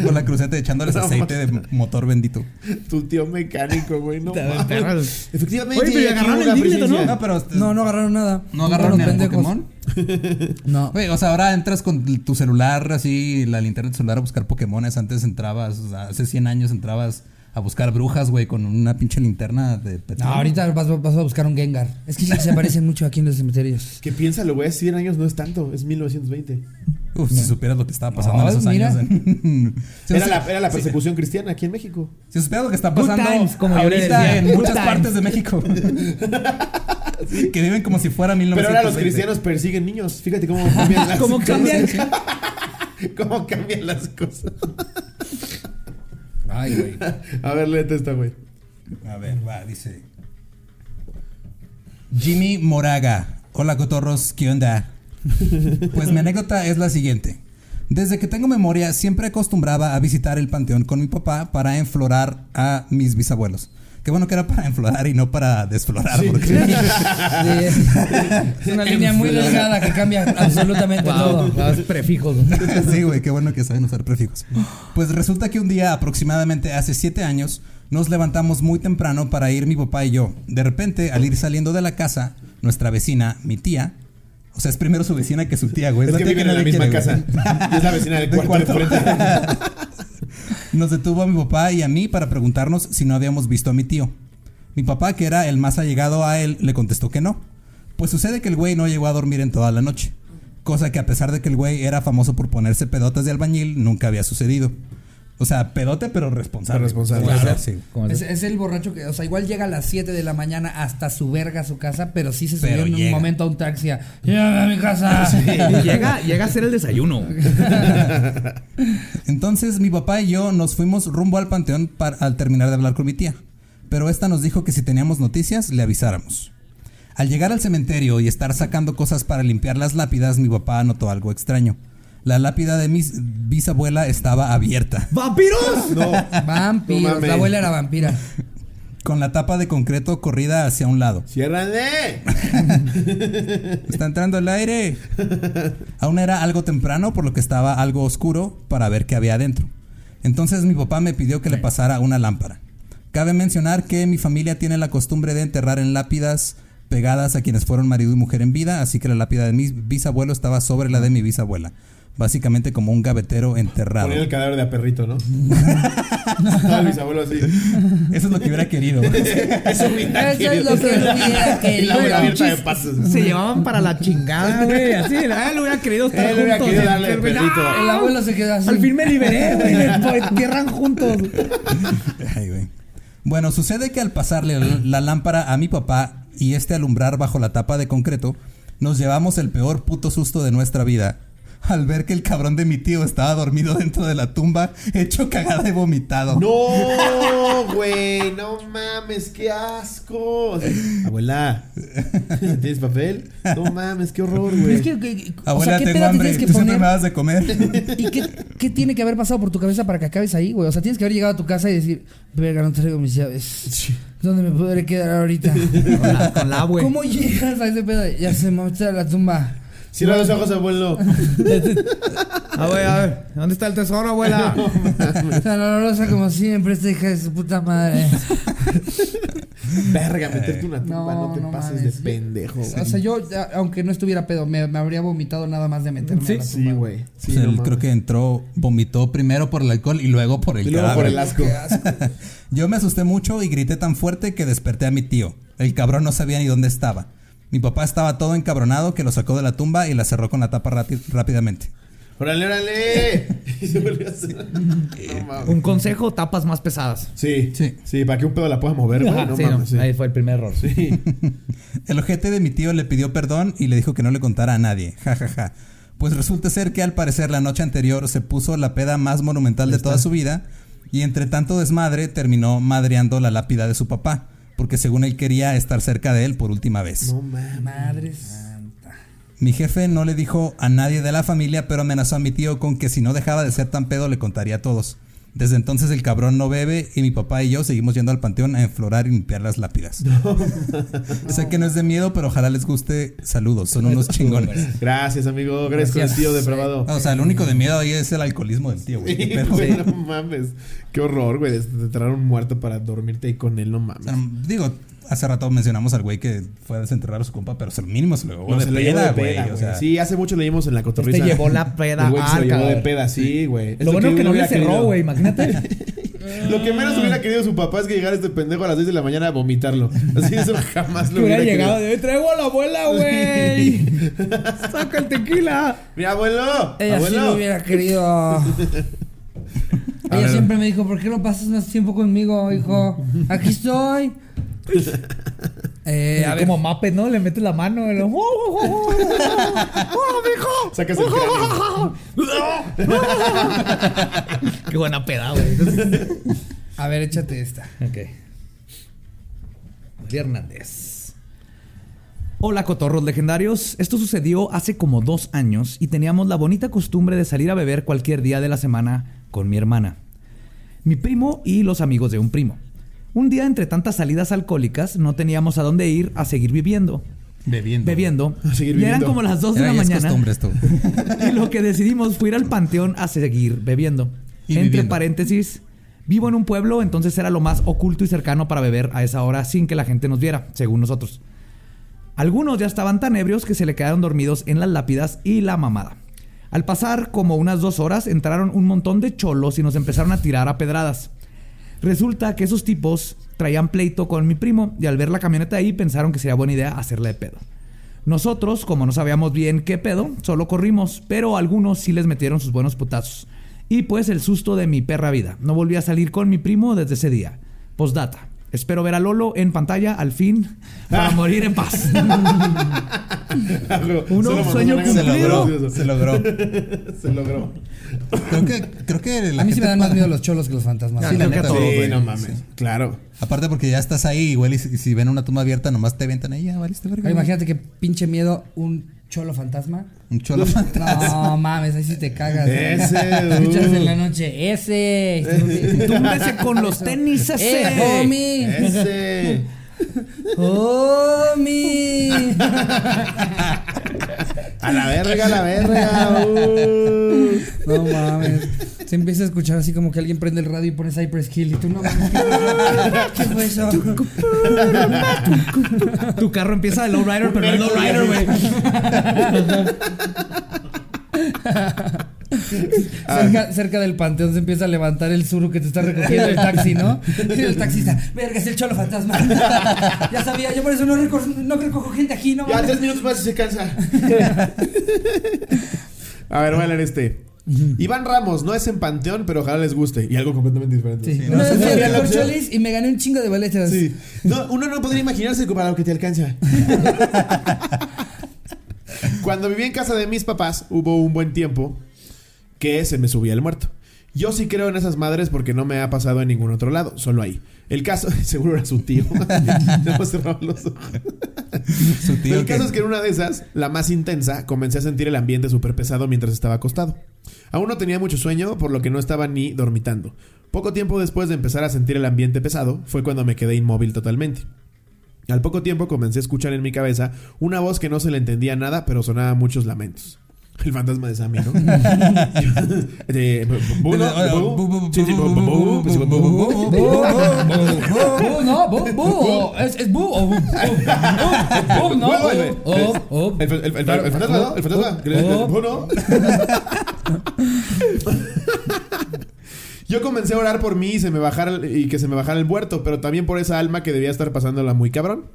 Con la cruceta echándoles No, aceite de motor bendito. tu tío mecánico, güey. No, mames. Efectivamente. Oye, pero agarraron el Diglett, ¿o no? No, pero. No, no agarraron nada. ¿No agarraron ni pendejos. Pokémon? No. Güey, o sea, ahora entras con tu celular así, la linterna de tu celular a buscar Pokémones. Antes entrabas, o sea, hace 100 años entrabas a buscar brujas, güey, con una pinche linterna de No, petróleo. ahorita vas, vas a buscar un Gengar. Es que sí se parecen mucho aquí en los cementerios. Que piénsalo, güey. 100 años no es tanto. Es 1920. Uf, si supieras lo que estaba pasando No, en esos mira. años. en- Si Era no- la, era la persecución cristiana aquí en México. Si supieras lo que está pasando times, como ahorita en muchas times. partes de México. que viven como si fuera Pero 1920. ahora los cristianos persiguen niños. Fíjate cómo cambian las ¿Cómo cosas. cambian? ¿Cómo cambian las cosas? Ay, güey. A ver, léete esta, güey. A ver, va, dice. Jimmy Moraga. Hola, cotorros, ¿qué onda? Pues mi anécdota es la siguiente. Desde que tengo memoria, siempre acostumbraba a visitar el panteón con mi papá para enflorar a mis bisabuelos. Qué bueno que era para enflorar y no para desflorar. Porque Sí, es una línea muy delgada que cambia absolutamente todo. Wow, los prefijos. sí, güey, qué bueno que saben usar prefijos. Pues resulta que un día, aproximadamente hace siete años, nos levantamos muy temprano para ir mi papá y yo. De repente, al ir saliendo de la casa, nuestra vecina, mi tía, o sea, es primero su vecina que su tía, güey. Es la que tía viven en la misma quiere, casa. es la vecina del Del cuarto de cuarto. frente. Nos detuvo a mi papá y a mí para preguntarnos si no habíamos visto a mi tío. Mi papá, que era el más allegado a él, le contestó que no. Pues sucede que el güey no llegó a dormir en toda la noche. Cosa que a pesar de que el güey era famoso por ponerse pedotas de albañil, nunca había sucedido. O sea, pedote pero responsable. Pero responsable. Claro, sí. Es, el borracho que, o sea, igual llega a las 7 de la mañana hasta su verga a su casa, pero sí se subió Pero en un momento a un taxi a llévame a mi casa. Y llega, llega a hacer el desayuno. Entonces mi papá y yo nos fuimos rumbo al panteón para, al terminar de hablar con mi tía. Pero esta nos dijo que si teníamos noticias, le avisáramos. Al llegar al cementerio y estar sacando cosas para limpiar las lápidas, mi papá notó algo extraño. La lápida de mi bisabuela estaba abierta, ¡Vampiros! No. Vampiros. No la abuela era vampira. con la tapa de concreto corrida hacia un lado. ¡Ciérrale! Está entrando el aire. Aún era algo temprano, por lo que estaba algo oscuro para ver qué había adentro. Entonces mi papá me pidió que le pasara una lámpara. Cabe mencionar que mi familia tiene la costumbre de enterrar en lápidas pegadas a quienes fueron marido y mujer en vida, así que la lápida de mi bisabuelo estaba sobre la de mi bisabuela. Básicamente como un gavetero enterrado. Poner el cadáver de a perrito, ¿no? Estaba el bisabuelo así. Eso es lo que hubiera querido. Eso Eso es lo que hubiera la querido. boca abierta de pasos. Se llevaban para la chingada, güey. Así, lo hubiera querido estar Él hubiera juntos. querido darle Pero, güey, perrito. ¡ah! El abuelo se quedó así. Al fin me liberé, güey. Entierran juntos. Ay, güey. Bueno, sucede que al pasarle la, la lámpara a mi papá y este alumbrar bajo la tapa de concreto, nos llevamos el peor puto susto de nuestra vida. Al ver que el cabrón de mi tío estaba dormido dentro de la tumba, hecho cagada y vomitado. No, güey, no mames, qué asco. Abuela, ¿tienes papel? No mames, qué horror, güey. Es que, que- o Abuela, sea, ¿qué tengo peda te hambre. tienes que Tú siempre poner? me das de comer. ¿Y qué, qué tiene que haber pasado por tu cabeza para que acabes ahí, güey? O sea, tienes que haber llegado a tu casa y decir, verga, no traigo mis llaves. ¿Dónde me podré quedar ahorita? Con la, con la, güey. ¿Cómo llegas a ese pedo? Ya se me a la tumba. Cierra los ojos, abuelo. A ver, a ver. ¿Dónde está el tesoro, abuela? Tan olorosa como siempre, esta hija de su puta madre. Verga, meterte una tumba, no, No, te no pases mames. de pendejo, güey. O sea, yo, aunque no estuviera pedo, me, me habría vomitado nada más de meterme Sí, a la tumba. Sí, güey. Sí, O sea, no él creo que entró, vomitó primero por el alcohol y luego por el Y luego por el asco. Yo me asusté mucho y grité tan fuerte que desperté a mi tío. El cabrón no sabía ni dónde estaba. Mi papá estaba todo encabronado que lo sacó de la tumba y la cerró con la tapa rápi- rápidamente. ¡Órale, órale! Y se volvió a hacer. No. Un consejo, tapas más pesadas. Sí, Sí. sí. para que un pedo la pueda mover, güey. Ajá, No sí, mames, no, sí. Ahí fue el primer error. Sí. El ojete de mi tío le pidió perdón y le dijo que no le contara a nadie. Ja, ja, ja. Pues resulta ser que al parecer la noche anterior se puso la peda más monumental de toda su vida y entre tanto desmadre terminó madreando la lápida de su papá, porque según él quería estar cerca de él por última vez. No mames. Madre santa. Mi jefe no le dijo a nadie de la familia, pero amenazó a mi tío con que si no dejaba de ser tan pedo le contaría a todos. Desde entonces el cabrón no bebe y mi papá y yo seguimos yendo al panteón a enflorar y limpiar las lápidas. sé que no es de miedo, pero ojalá les guste. Saludos, son unos chingones. Gracias, amigo. Gracias, Gracias. tío depravado. O sea, el único de miedo ahí es el alcoholismo del tío, güey. Sí, Pero, güey, no mames. Qué horror, güey. De traer un muerto para dormirte ahí con él, no o mames. sea, digo, hace rato mencionamos al güey que fue a desenterrar a su compa, pero mínimo se lo llevó No, de se lo llevó peda, güey. O sea, sí, hace mucho leímos en la cotorriza. Este llevó la peda El güey que se lo llevó de peda, sí, güey. Lo bueno que no le hubiera cerró, güey. Imagínate. Lo que menos hubiera querido su papá es que llegara este pendejo a las 6 de la mañana a vomitarlo. Así eso jamás Que lo hubiera hubiera llegado querido. de traigo a la abuela, güey. Saca el tequila. Mi abuelo. Ella sí abuelo. lo hubiera querido. Ella siempre me dijo, ¿por qué no pasas más tiempo conmigo, hijo? Aquí estoy. Eh, a ver, Como Mape, ¿no? Le metes la mano. y lo- ¡Oh, oh, oh, oh! ¡Oh, mijo! Sacas el. Qué buena peda, güey. a ver, échate esta. Ok. María Hernández. Hola, cotorros legendarios. Esto sucedió hace como dos años y teníamos la bonita costumbre de salir a beber cualquier día de la semana con mi hermana, mi primo y los amigos de un primo. Un día, entre tantas salidas alcohólicas, no teníamos a dónde ir a seguir viviendo. Bebiendo. Bebiendo. A seguir y eran viviendo. como las 2 de Era- la mañana. costumbre esto. Y lo que decidimos fue ir al panteón a seguir bebiendo. Y Entre viviendo. paréntesis, vivo en un pueblo, entonces era lo más oculto y cercano para beber a esa hora sin que la gente nos viera, según nosotros. Algunos ya estaban tan ebrios que se le quedaron dormidos en las lápidas y la mamada. Al pasar como unas dos horas entraron un montón de cholos y nos empezaron a tirar a pedradas. Resulta que esos tipos traían pleito con mi primo y al ver la camioneta ahí pensaron que sería buena idea hacerle pedo. Nosotros, como no sabíamos bien qué pedo, solo corrimos, pero algunos sí les metieron sus buenos putazos. Y pues el susto de mi perra vida. No volví a salir con mi primo desde ese día. Postdata. Espero ver a Lolo en pantalla al fin para morir en paz. Uno, sueño Se logró. Se logró. Se logró. Creo que, creo que la A mí sí me dan más miedo los cholos que los fantasmas. Sí, la neta, Sí, no mames. Sí. Claro. Aparte porque ya estás ahí, igual y si, si ven una tumba abierta, nomás te avientan ahí, ya valiste verga. Imagínate que pinche miedo un cholo fantasma. Un cholo fantasma. No mames, ahí sí te cagas. Ese, Escuchas uh. en la noche, ese. Túmbese con los tenis ese. ¡Eh, homie! Ese. ¡Homie! A la verga, a la verga. uh. No mames. Se empieza a escuchar así como que alguien prende el radio y pone Cypress Hill y tú no mames. ¿Qué fue eso? Tu carro empieza de lowrider, pero no es lowrider, güey. Cerca, cerca del panteón se empieza a levantar el suru que te está recogiendo el taxi, ¿no? Y el taxista, verga, es el cholo fantasma. ya sabía, yo por eso no, reco- no recojo gente aquí, no Ya mames. tres minutos más y se cansa. a ver, voy a leer este. Iván Ramos, no es en Panteón, pero ojalá les guste. Y algo completamente diferente. Sí. Sí, no, no. Cholis y me gané un chingo de boletas. Sí. No, uno no podría imaginarse para lo que te alcanza. Cuando viví en casa de mis papás, hubo un buen tiempo que se me subía el muerto. Yo sí creo en esas madres porque no me ha pasado en ningún otro lado, solo ahí. El caso, seguro era su tío. Los ojos. Su tío el caso es que en una de esas, la más intensa, comencé a sentir el ambiente súper pesado mientras estaba acostado. Aún no tenía mucho sueño, por lo que no estaba ni dormitando. Poco tiempo después de empezar a sentir el ambiente pesado, fue cuando me quedé inmóvil totalmente. Al poco tiempo comencé a escuchar en mi cabeza una voz que no se le entendía nada, pero sonaba muchos lamentos. El fantasma de Sammy, ¿no? Es, es bu o bu, bu, bu, bu, no, Bu- el- fantasma, ¿no? El fantasma. Oh. Bu, ¿no? Yo comencé a orar por mí y, se me bajara, y que se me bajara el muerto, pero también por esa alma que debía estar pasándola muy cabrón.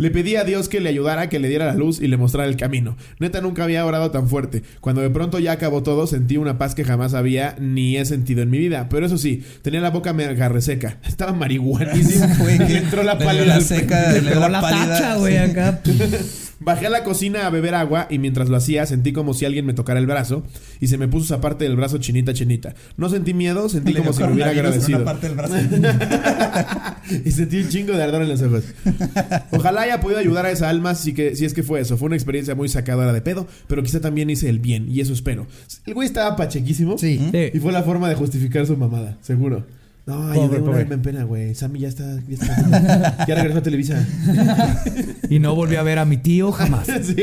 Le pedí a Dios que le ayudara, que le diera la luz y le mostrara el camino. Neta, nunca había orado tan fuerte. Cuando de pronto ya acabó todo, sentí una paz que jamás había ni he sentido en mi vida. Pero eso sí, tenía la boca mega reseca. Estaba que entró la pálida. la al- seca, Le le dio pegó la la pálida. tacha, güey, acá. Bajé a la cocina a beber agua y mientras lo hacía sentí como si alguien me tocara el brazo y se me puso esa parte del brazo chinita chinita. No sentí miedo, sentí Le como si me hubiera agradecido. parte del brazo. y sentí un chingo de ardor en los ojos. Ojalá haya podido ayudar a esa alma si, que, si es que fue eso. Fue una experiencia muy sacadora de pedo, pero quizá también hice el bien y eso espero. El güey estaba pachequísimo. Sí. Y fue la forma de justificar su mamada, seguro. No, Pobre, en pena, güey. Sammy ya está, ya está. Ya regresó a Televisa. Y no volví a ver a mi tío jamás. sí.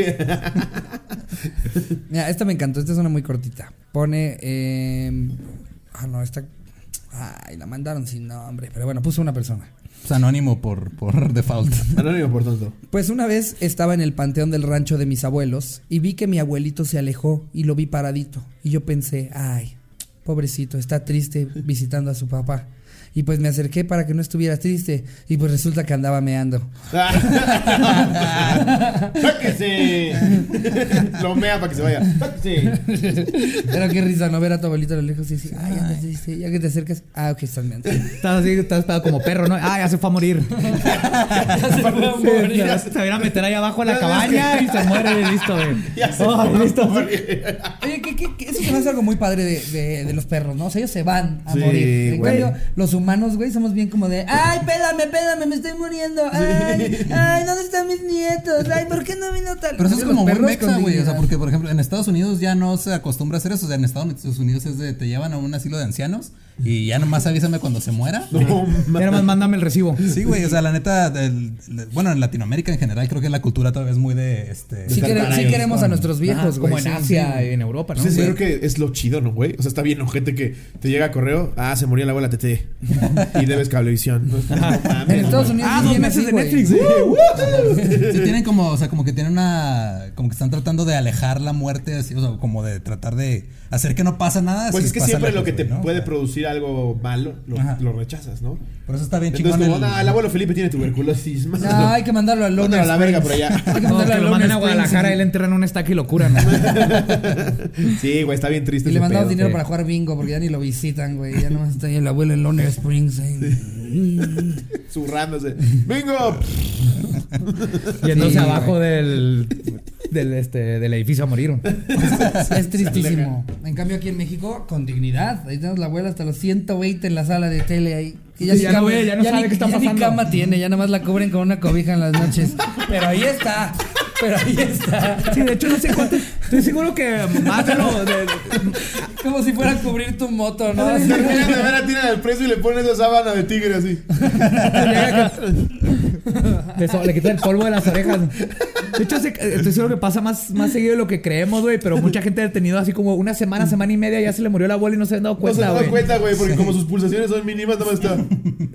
Mira, esta me encantó, esta es una muy cortita. Pone, eh, ah, no, esta, ay, la mandaron sin nombre, pero bueno, puso una persona. Es anónimo por, por default. Anónimo, por tanto. Pues una vez estaba en el panteón del rancho de mis abuelos y vi que mi abuelito se alejó y lo vi paradito. Y yo pensé, ay, pobrecito, está triste visitando a su papá. Y pues me acerqué para que no estuvieras triste. Y pues resulta que andaba meando. ¡Sáquese! Lo mea para que se vaya. ¡Sáquese! Pero qué risa, no ver a tu abuelito a lo lejos y decir, ay, andas triste. Ya que te acercas, ah, ok, estás meando. Estás así, estás pegado como perro, ¿no? Ah, ya se fue a morir. se fue a morir. Se, se viene a meter ahí abajo en la cabaña y se muere y listo, güey. Ya se Oh, fue a listo. morir. Oye, ¿qué, qué, qué? eso se me hace algo muy padre de, de, de los perros, ¿no? O sea, ellos se van a Sí, morir. En güey. cambio, los humanos, güey, somos bien como de, ay, pédame, pédame, me estoy muriendo. Ay, ay, ¿dónde están mis nietos? Ay, ¿por qué no vino tal? Pero eso es como muy mexa, con güey. O sea, porque, por ejemplo, en Estados Unidos ya no se acostumbra a hacer eso. O sea, en Estados Unidos es de te llevan a un asilo de ancianos y ya nomás avísame cuando se muera. No, Ya nomás mándame el recibo. Sí, güey, o sea, la neta, del- bueno, en Latinoamérica en general creo que la cultura todavía es muy de, este... Sí, quere- sí queremos a nuestros viejos, Ah, güey. como en sí, Asia sí. y en Europa, ¿no? Sí. creo que es lo chido, ¿no, güey? O sea, está bien, ¿no? Gente que te llega a correo, ah, se murió la abuela Tete. y debes cablevisión. En Estados. Unidos Ah, dos meses así, de. Netflix. Sí, tienen como, o sea, como que tienen una, como que están tratando de alejar la muerte, así, o sea, como de tratar de hacer que no pasa nada. Pues si es que siempre lo que te puede O algo malo, lo, rechazas, ¿no? Por eso está bien Entonces, chingón como, el- "Ah, el abuelo Felipe tiene tuberculosis. No, hay que mandarlo a Londres. A la verga por allá. Hay que No, mandarlo que lo a Springs, Guadalajara sí. y le enterran un estaca y lo curan. ¿no? Sí, güey, está bien triste. Y le mandamos dinero Sí. para jugar bingo porque ya ni lo visitan, güey. Ya nomás está ahí el abuelo en Lone Springs. ahí. Zurrándose. ¡Bingo! Yéndose Sí, abajo del, del, este, del edificio a morir. Es tristísimo. En cambio, aquí en México, con dignidad. Ahí tenemos la abuela hasta los 120 en la sala de tele ahí. Que Sí, ya no ve, ya no sabe ni, qué está ya pasando. ni cama tiene, ya nada más la cubren con una cobija en las noches. Pero ahí está. Pero ahí está. Sí, de hecho, no sé cuánto. Estoy seguro que más de Como si fuera a cubrir tu moto, ¿no? Así. De ver a Tina del preso y le ponen esa sábana de tigre así. de eso, le quitan el polvo de las orejas. De hecho, se- estoy seguro que pasa más, más seguido de lo que creemos, güey. Pero mucha gente ha tenido así como una semana, semana y media, ya se le murió la abuela y no se han dado No se cuenta, dan güey. cuenta, güey, porque como sus pulsaciones son mínimas, nada más está.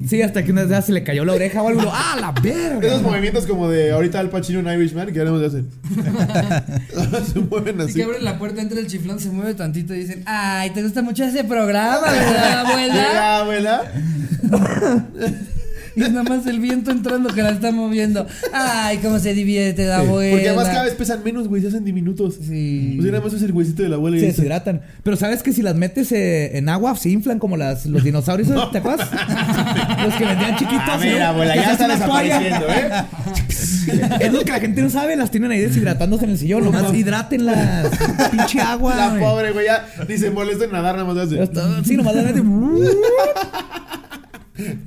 Sí, hasta que una vez se le cayó la oreja o algo. y ¡Ah, la verga! Esos movimientos como de ahorita Al Pacino en Irishman, que ya no se hacen. se mueven Así así. que abren la puerta, entra el chiflón, se mueve tantito y dicen, ay, ¿te gusta mucho ese programa, verdad, abuela? Llega, abuela. Y es nada más el viento entrando que la está moviendo. Ay, cómo se divierte la abuela. Porque además cada vez pesan menos, güey, se hacen diminutos. Sí. O sea, nada más es el huesito de la abuela y Se deshidratan. Pero sabes que si las metes eh, en agua, se inflan como las, los dinosaurios, ¿te acuerdas? los que vendían chiquitos. A ver, ¿no? abuela, ya está desapareciendo, ¿eh? Es lo que la gente no sabe, las tienen ahí deshidratándose en el sillón. Nomás hidrátenlas. Pinche agua. La pobre, güey, ya ni se molesta en nadar, nada más hace. Sí, nomás la meten.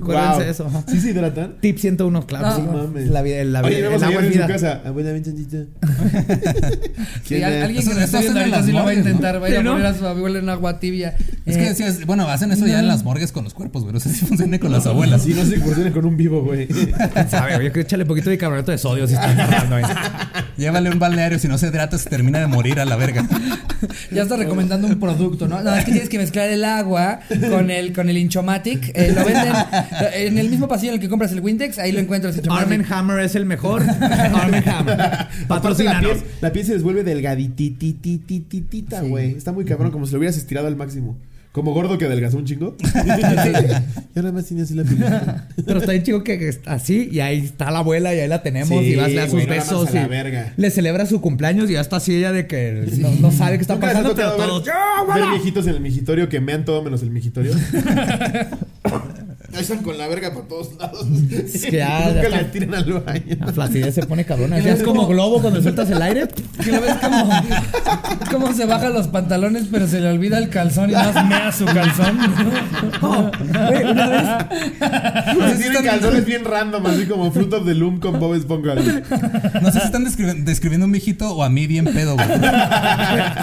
Acuérdense Guau. de eso. ¿Sí se hidratan? Tip 101, claro. No sí, mames. La, vida- la, Oye, el agua en su casa. Abuela, ven tantito. Sí, alguien que eso esté viendo ahorita las sí lo va a ¿no? intentar. Va a ir a Sí, ¿no? poner a su abuela en agua tibia. Es que sí, es- bueno, hacen eso ya en las morgues con los cuerpos, güey. No sé si funciona con las abuelas. Si no se incursionen con un vivo, güey. Sabe, güey, que échale un poquito de carbonato de sodio si está agarrando ahí. Llévale un balneario, si no se hidrata, se termina de morir a la verga. Ya está recomendando un producto, ¿no? No, es que tienes que mezclar el agua con el, con el Inchomatic. Eh, lo venden en el mismo pasillo en el que compras el Windex, ahí lo encuentras. Arm Hammer es el mejor. Arm Hammer. Aparte la la piel se les vuelve delgaditititititita, Sí. güey. Está muy cabrón, como si lo hubieras estirado al máximo. Como gordo que adelgazó un chingo. y ahora más tiene así la piel. Pero está bien chico que está así y ahí está la abuela y ahí la tenemos Sí, y vas a dar sus besos y le celebra su cumpleaños y ya está así ella de que no, no sabe qué está ¿Nunca les ha pasando, pero todos. ver, ¡Ya, ver abuela! viejitos en el migitorio que mean todo menos el migitorio? Están con la verga por todos lados. Es que ya- Nunca ya le tiran al baño. La flacidez se pone cabrona. Ya es como globo cuando sueltas el aire. Que lo ves como, como se baja los pantalones, pero se le olvida el calzón y más mea su calzón. Oh, güey, una vez Así tienen calzones bien random, así como Fruit of the Loom con Bob Esponja. No sé si están describi- describiendo un viejito o a mí bien pedo, güey.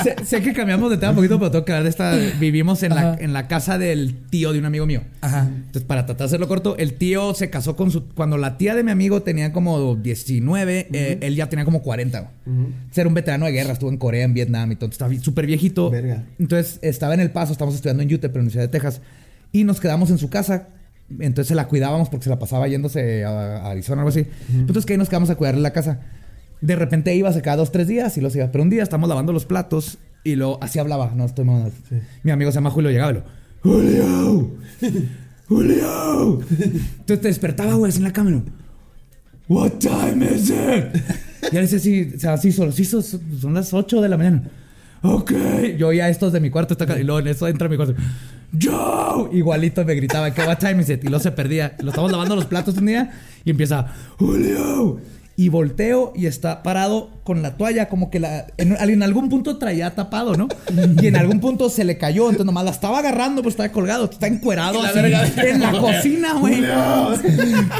sé, sé que cambiamos de tema un poquito, pero tengo que hablar de esta. Vivimos en la, Ajá. en la casa del tío de un amigo mío. Ajá. Entonces, para tratar de hacerlo corto, el tío se casó con su. Cuando la tía de mi amigo tenía como 19, eh, él ya tenía como 40. güey. Entonces, Era un veterano de guerra, estuvo en Corea, en Vietnam y todo. Estaba súper viejito. Verga. Entonces, estaba en El Paso, estábamos estudiando en UTEP, en la Universidad de Texas. Y nos quedamos en su casa. Entonces se la cuidábamos porque se la pasaba yéndose a, a Arizona o algo así. Entonces, que ahí nos quedamos a cuidarle la casa. De repente iba, se quedaba dos, tres días y lo hacía. Pero un día estamos lavando los platos y lo así hablaba. No estoy mamando. Mi amigo se llama Julio llegaba y lo. ¡Julio! Julio. Entonces te despertaba, güey, así en la cama. What time is it? Y él decía así, o sea, así solo, sí, son, son las 8 de la mañana. Ok. Yo oía estos de mi cuarto, esta ca- y luego en eso entra mi cuarto. Joe. Igualito me gritaba, ¿qué what time is? Y luego se perdía. Lo estamos lavando los platos un día y empieza, Julio. Y volteo y está parado con la toalla, como que la, en, en algún punto traía tapado, ¿no? Y en algún punto se le cayó, entonces nomás la estaba agarrando, pues estaba colgado, está encuerado así, en la cocina, güey.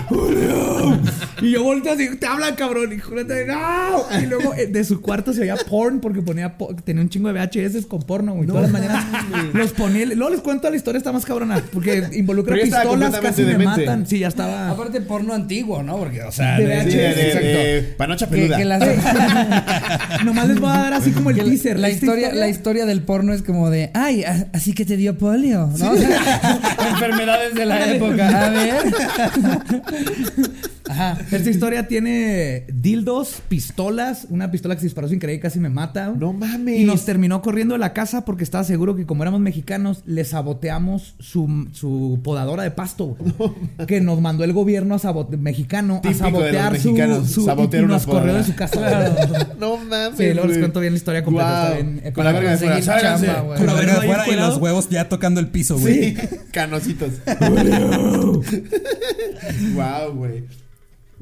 Julio. Y yo volteo así, te hablan, cabrón. Y Julio te no. Y luego eh, de su cuarto se oía porn porque ponía po- tenía un chingo de VHS con porno, güey. Todas las mañanas los ponía. Luego les cuento la historia, está más cabrona. Porque involucra pistolas, casi me matan. Sí, ya estaba. Aparte porno antiguo, ¿no? Porque, o sea, De VHS, Sí, de, de- exacto. de panocha Que, peluda. que las- Nomás les voy a dar así como el teaser. la historia, la historia del porno es como de, ay, así que te dio polio, enfermedades de la época. A ver. Ajá. Esta historia tiene dildos, pistolas, una pistola que se disparó sin querer y casi me mata. No mames. Y nos terminó corriendo de la casa porque estaba seguro que como éramos mexicanos, le saboteamos su, su podadora de pasto. Que nos mandó el gobierno a sabot- mexicano Típico a de los sabotear su, su- sabotear y una nos corrió de su casa. No mames. Sí, luego les cuento bien la historia completa, bien épica. Con la verga de fuera. Sálganse. chamba. Con la verga afuera y los huevos ya tocando el piso, güey. Sí, canositos. wow, güey.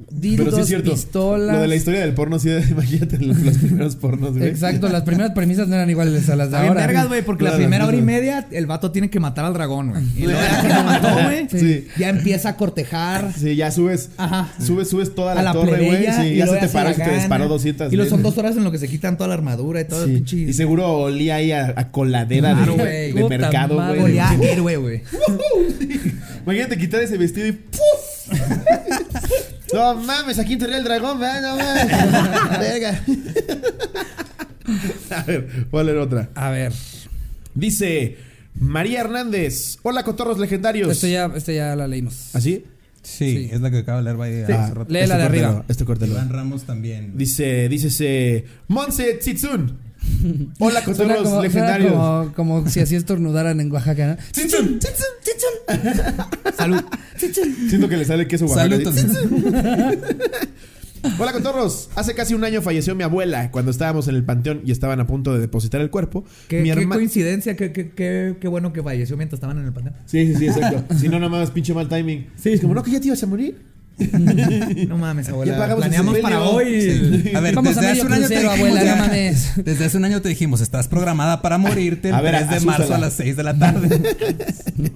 Dildos, Pero sí es cierto. pistolas. Lo de la historia del porno, sí, imagínate los, los primeros pornos, güey. Exacto, las primeras premisas no eran iguales a las de ahora. vergas, güey, porque la primera hora y media el vato tiene que matar al dragón, güey. Y luego ya que lo mató, güey, Sí. ya empieza a cortejar Sí, ya subes. Ajá. Subes, subes toda la, la torre, güey. Sí, y ya luego se te paró y te disparó 200. Y luego son dos horas en lo que se quitan toda la armadura y todo. Sí. pinche- Y seguro olía ahí a, a coladera Claro, de, mercado, güey. Olía a héroe, güey. Imagínate quitar ese vestido y ¡puf! No mames, aquí enterré el dragón, ¿verdad? No mames. Verga. a ver, voy a leer otra. A ver, Dice María Hernández. Hola, cotorros legendarios. esto ya, esto ya la leímos. ¿Así? Sí, Sí. es la que acaba de leer Valle Sí. hace rato. Lee la de arriba. Este córtalo. Iván Ramos también. Dice, dice Monse Tsitsun. Hola, cotorros como, legendarios. como, como si así estornudaran en Oaxaca, ¿no? Salud. Siento que le sale queso Oaxaca. Hola, cotorros. Hace casi un año falleció mi abuela cuando estábamos en el panteón y estaban a punto de depositar el cuerpo. Qué, mi qué herma- coincidencia, qué, qué, qué, qué bueno que falleció mientras estaban en el panteón. Sí, sí, sí, exacto. si no, nada más pinche mal timing. Sí. Es como, no, que ya te ibas a morir. No mames, abuela. Planeamos para hoy. Sí. A ver, Vamos desde hace un año te dijimos, abuela, ya- no mames. Desde hace un año te dijimos, estás programada para morirte el A ver, 3 de marzo a las 6 de la tarde.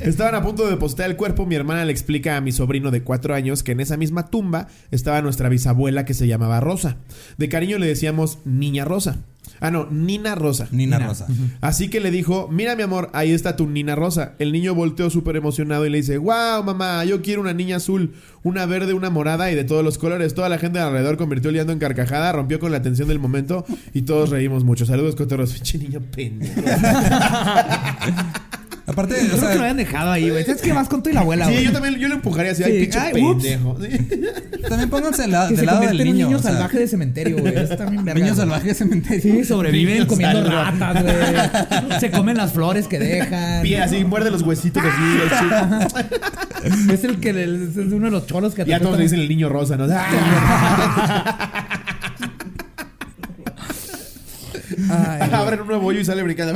Estaban a punto de depositar el cuerpo. Mi hermana le explica a mi sobrino de cuatro años que en esa misma tumba estaba nuestra bisabuela que se llamaba Rosa. De cariño le decíamos Niña Rosa. Ah, no, Nina Rosa. Nina Rosa. Así que le dijo, mira mi amor, ahí está tu Nina Rosa. El niño volteó súper emocionado y le dice, wow mamá, yo quiero una niña azul, una verde, una morada y de todos los colores. Toda la gente de alrededor convirtió el llanto en carcajada, rompió con la atención del momento y todos reímos mucho. Saludos, cotorros. Pinche niño pendejo. Aparte, o Creo que lo sea, habían dejado ahí, güey. ¿Sabes qué vas con tú y la abuela, Sí, güey? yo también, yo lo empujaría así, ay, Sí, pinche pendejo. Sí. también pónganse del lado, Que del lado del niño. niño sea, salvaje de cementerio, güey. Eso también verga, Niño salvaje de cementerio. Sí, sobreviven comiendo ratas, güey. Se comen las flores que dejan. Pie así, muerde los huesitos así. así. Es el que el- es uno de los cholos que Ya todos le dicen el niño rosa, ¿no? Ay, Abren un nuevo hoyo y sale brincando.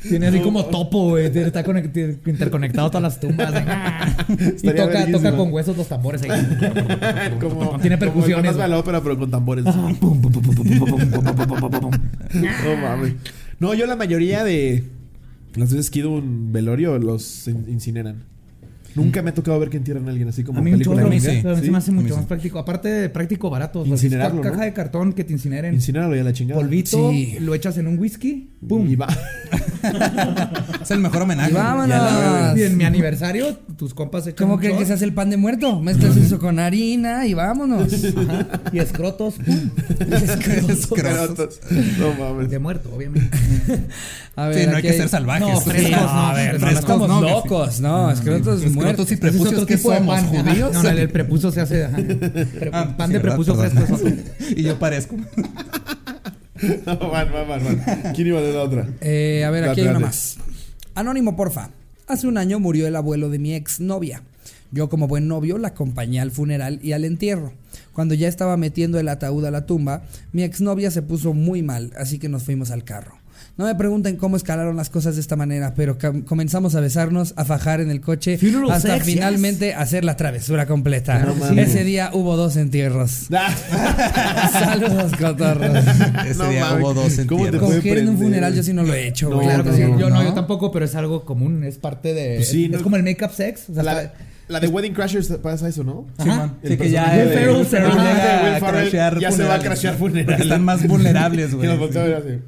¡Ah! Tiene así como topo, güey. Está interconectado todas las tumbas. y toca, toca con huesos los tambores ahí. como, Tiene percusiones, Como el ópera, pero con tambores. no mames. No, yo la mayoría de las veces que he ido a un velorio los in- incineran. Nunca me ha tocado ver que entierran a alguien así como A mí película sí. a mí me hace mucho más práctico. Aparte de práctico barato. Incinerarlo, Caja ¿no? de cartón que te incineren. Incinéralo ya la chingada. Polvito, Sí. lo echas en un whisky, ¡pum! Y va. Es el mejor homenaje. Y vámonos. Y en mi aniversario, tus compas echan ¿Cómo que shot, se hace el pan de muerto? Mezclas eso con harina y vámonos. ajá, y escrotos, ¡pum! Escrotos. No mames. De muerto, obviamente. A Sí, no hay que ser salvajes. No, frescos, a ver, no, frescos estamos no, que locos, no, escrotos Escrotos muertos. y prepucios que de somos judíos. No, no, el, prepucio se hace. ajá. Pre- Ah, pan sí, de prepucio fresco y yo parezco. No, van, van, van. ¿Quién iba leer la otra? Eh, a ver, aquí hay Date, una más. Anónimo, porfa. Hace un año murió el abuelo de mi exnovia. Yo como buen novio la acompañé al funeral y al entierro. Cuando ya estaba metiendo el ataúd a la tumba, mi exnovia se puso muy mal, así que nos fuimos al carro. No me pregunten cómo escalaron las cosas de esta manera, pero comenzamos a besarnos, a fajar en el coche, Funeral hasta sex, finalmente hacer la travesura completa. No. Ese día hubo dos entierros. Ah, Saludos, cotorros. Ese No día hubo dos ¿Cómo te entierros. Coger en un funeral yo sí no lo he hecho. Claro que no, sí. no, Yo no, ¿no? yo tampoco, pero es algo común. Es parte de. Pues sí, es no- como el make-up sex. O sea, la, la de Wedding Crashers pasa eso, ¿no? Ajá. El Sí, que ya Ferrell Will se Ferrell llega de a crashear ya se va a funerales. crashear Porque funerales. están más vulnerables, Y güey.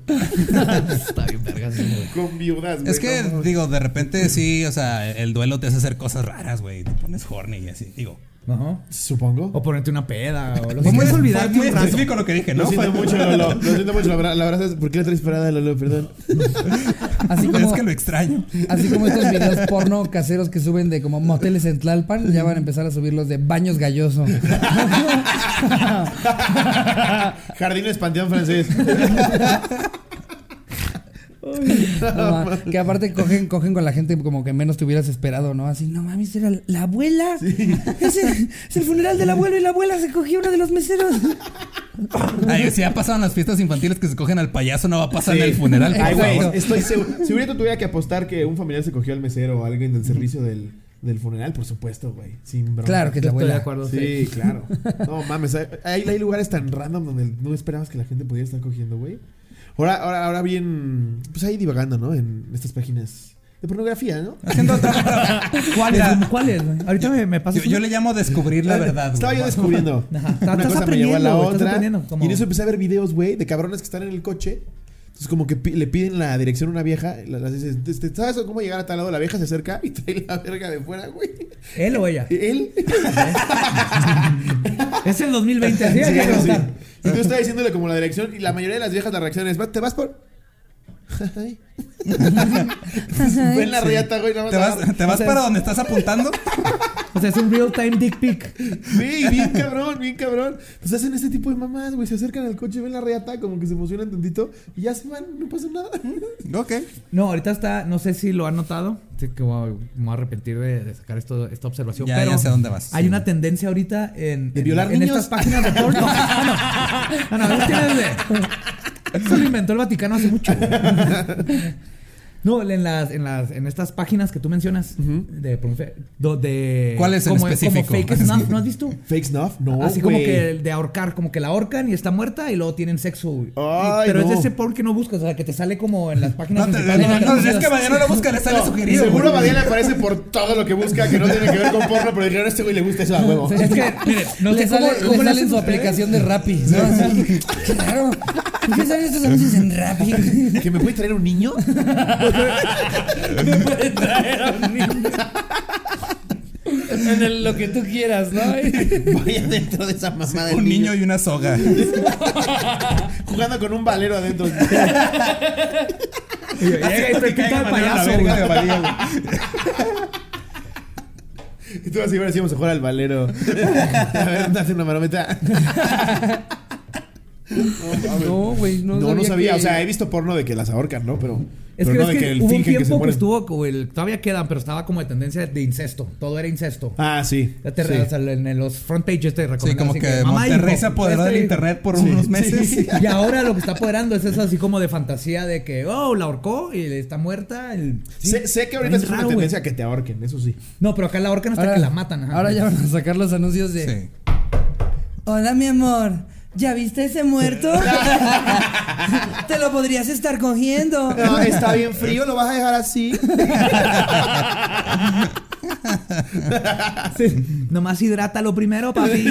está bien, vergas. sí, güey. con viudas, güey. Es que, digo, de repente sí, o sea, el duelo te hace hacer cosas raras, güey. Te pones horny y así, digo. Ajá. Supongo. O ponerte una peda. O lo que fue olvidarte muy un rato. específico lo que dije, Lo ¿no? siento Fue- mucho, Lolo. Lo siento mucho. La verdad, la verdad es. ¿Por qué le traes parada, Lolo? Perdón. Así Es como, que lo extraño. así como estos videos porno caseros que suben de como moteles en Tlalpan, ya van a empezar a subir los de baños galloso. Jardines Panteón Francés. No, que aparte cogen, cogen con la gente como que menos te hubieras esperado, ¿no? Así, no mames, era la abuela. Es, el, es el funeral del abuelo y la abuela se cogió uno de los meseros. Ay, si ya pasaron las fiestas infantiles que se cogen al payaso, no va a pasar Sí. en el funeral. Ay, güey, estoy seguro. Si ahorita tuviera que apostar que un familiar se cogió al mesero o alguien del servicio del, del funeral, por supuesto, güey. Sin broma. Claro que Estoy de abuela. acuerdo. Sí, claro. No mames, hay hay lugares tan random donde no esperabas que la gente pudiera estar cogiendo, güey. Ahora, ahora, ahora bien, pues ahí divagando, ¿no? En estas páginas de pornografía, ¿no? Haciendo otra- ¿Cuáles? ¿Cuáles? Ahorita me, me yo, pasas. yo le llamo descubrir la verdad. Estaba yo descubriendo. Ajá. Una Estás cosa me llevó a la otra. Y en eso empecé a ver videos, güey, de cabrones que están en el coche. Entonces, como que le piden la dirección a una vieja. La, la dice, este, ¿sabes cómo llegar a tal lado? La vieja se acerca y trae la verga de fuera, güey. ¿Él o ella? Él. Es el 2020. Así Sí, sí. tú estás diciéndole como la dirección. Y la mayoría de las viejas la reacción es: "Va- ¿Te vas por.? Ay. Ven la riata, güey. nada más ¿Te vas, te vas para donde estás apuntando? O sea, es un real time dick pic. Sí, bien cabrón, bien cabrón. Pues hacen este tipo de mamás, güey. Se acercan al coche, ven la reata, como que se emocionan tantito. Y ya se van, no pasa nada. Ok. No, ahorita está, no sé si lo han notado. Sí, que voy a, me voy a arrepentir de, de sacar esto, esta observación. Ya- pero ya sé a dónde vas. Hay Sí. una tendencia ahorita en, ¿De en- violar en niños? estas páginas de porno. No, no, no, no, Eso lo inventó el Vaticano hace mucho. No, en las, en las, en estas páginas que tú mencionas de, de ¿Cuál es en como, específico? Como fake snuff, ¿no has visto? Fake snuff, no. Así como que de ahorcar, como que la ahorcan y está muerta y luego tienen sexo. Ay, pero es de no. ese porn que no buscas, o sea, que te sale como en las páginas No, te- principales. no, no, es que mañana lo busca, le sale No, sugerido. Seguro le aparece por todo lo que busca que no tiene que ver con porno, pero dijeron a este güey le gusta eso a huevo. Es que, miren, no le sé sale, cómo, le cómo le sale en su aplicación de Rappi. ¿no? Claro. ¿Por qué salen estos anuncios en Rappi? ¿Que me puede traer un niño? Me puede traer a un niño. En el- lo que tú quieras, ¿no? Vaya dentro de esa mamada del Un niño y una soga. Jugando con un valero adentro. Y Llega y te quita el payaso, güey. Y tú así, ahora sí vamos a jugar al valero. A ver, date una marometa. No, güey, no, No, no sabía. que- O sea, he visto porno de que las ahorcan, ¿no? Pero, Es pero que, no es que, que el hubo un fingen que se tiempo que, estuvo, como el- todavía quedan, pero estaba como de tendencia de incesto. Todo era incesto. Ah, sí. Ya te- sí. o sea, en, los front pages te Sí, recomiendan como así que Monterrey se apoderó este del dijo. internet por Sí, unos sí. meses. Y ahora lo que está apoderando es eso así como de fantasía de que, oh, la ahorcó y está muerta. el- sí. Sé, sé que ahorita es una tendencia a que te ahorquen, eso sí. No, pero acá la ahorcan hasta Ahora, que la matan. ajá. ahora ya van a sacar los anuncios de. Sí. Hola, mi amor. ¿Ya viste ese muerto? Te lo podrías estar cogiendo. No, está bien frío, lo vas a dejar así. Sí. Nomás hidrátalo primero, papi.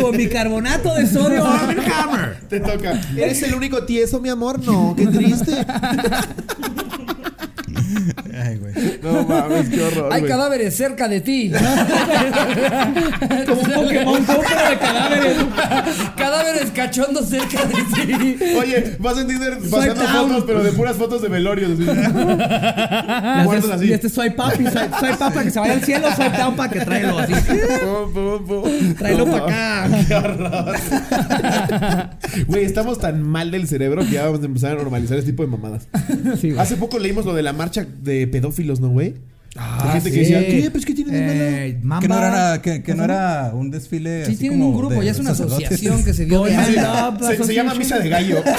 Con bicarbonato de sodio. Te toca. ¿Eres el único tieso, mi amor? No, qué triste. Ay, güey. No mames, qué horror. Hay güey. cadáveres cerca de ti. Como un Pokémon Go, pero de cadáveres. cadáveres cachondos cerca de ti. Oye, vas a Tinder pasando fotos, pero de puras fotos de velorios. este- así. Y este soy papi, soy, soy papi para que se vaya al cielo, soy down para que tráelo así. Tráelo No para acá. Qué horror. Güey, estamos tan mal del cerebro que ya vamos a empezar a normalizar este tipo de mamadas. Sí. Hace poco leímos lo de la marcha de pedófilos, ¿no, güey? Ah, La gente que sí. decía, ¿qué? Pues, ¿qué tiene de malo? Eh. Que no era, que, que no era un desfile. Sí, así tienen como un grupo, de ya es una sacerdotes. asociación que se dio de and Love Se, se llama Misa de Gallo.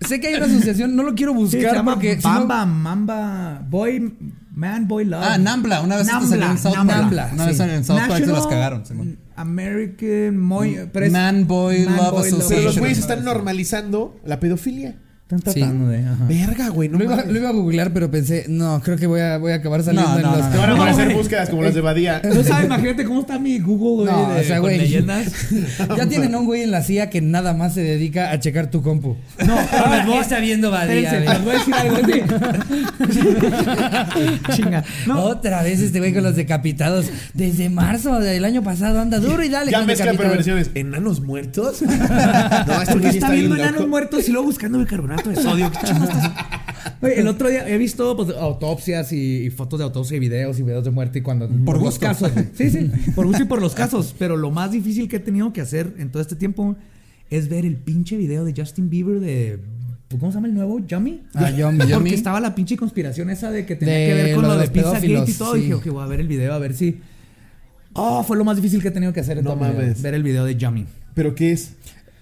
Sé que hay una asociación, no lo quiero Sí, buscar se llama porque Bamba, Mamba, Boy, Man, Boy Love. Ah, Nambla. Una vez Nambla, salió en South Park. Nambla, Una vez sí. en South Park se las cagaron. Simón. American Moy, Man Boy Man Love Boy Pero los Association. güeyes están normalizando la pedofilia. Están tratando de. ajá. Verga, güey. No lo iba, mames. lo iba a googlear, pero pensé, no, creo que voy a, voy a acabar saliendo No, en no, los. no, Te van a No, aparecer búsquedas como las de Badía. No sabes, imagínate cómo está mi Google, güey. No, de- o sea, güey. leyendas. Ya tienen un güey en la CIA que nada más se dedica a checar tu compu. No, pero les voy ¿Qué a- está viendo Badía? Les voy a decir algo así. Chinga. No, Otra vez este güey con los decapitados. Desde marzo del año pasado anda duro y dale. Ya mezcla perversiones. ¿Enanos muertos? no, este porque está viendo enanos muertos y luego buscando bicarbonato de sodio. ¿Qué chingados estás- Oye, el otro día he visto pues, autopsias y, y fotos de autopsia y videos y videos de muerte y cuando Por los gusto. casos. Sí, sí, por gusto y por los casos. Pero lo más difícil que he tenido que hacer en todo este tiempo es ver el pinche video de Justin Bieber de ¿Cómo se llama el nuevo? ¿Yummy? Ah, Yummy, Porque Yummy. estaba la pinche conspiración esa de que tenía De que ver con lo de de los Pizza Gate y todo. sí. Y dije, ok, voy a ver el video a ver si. Oh, fue lo más difícil que he tenido que hacer en No toda mames. Ver el video de Yummy. ¿Pero qué es?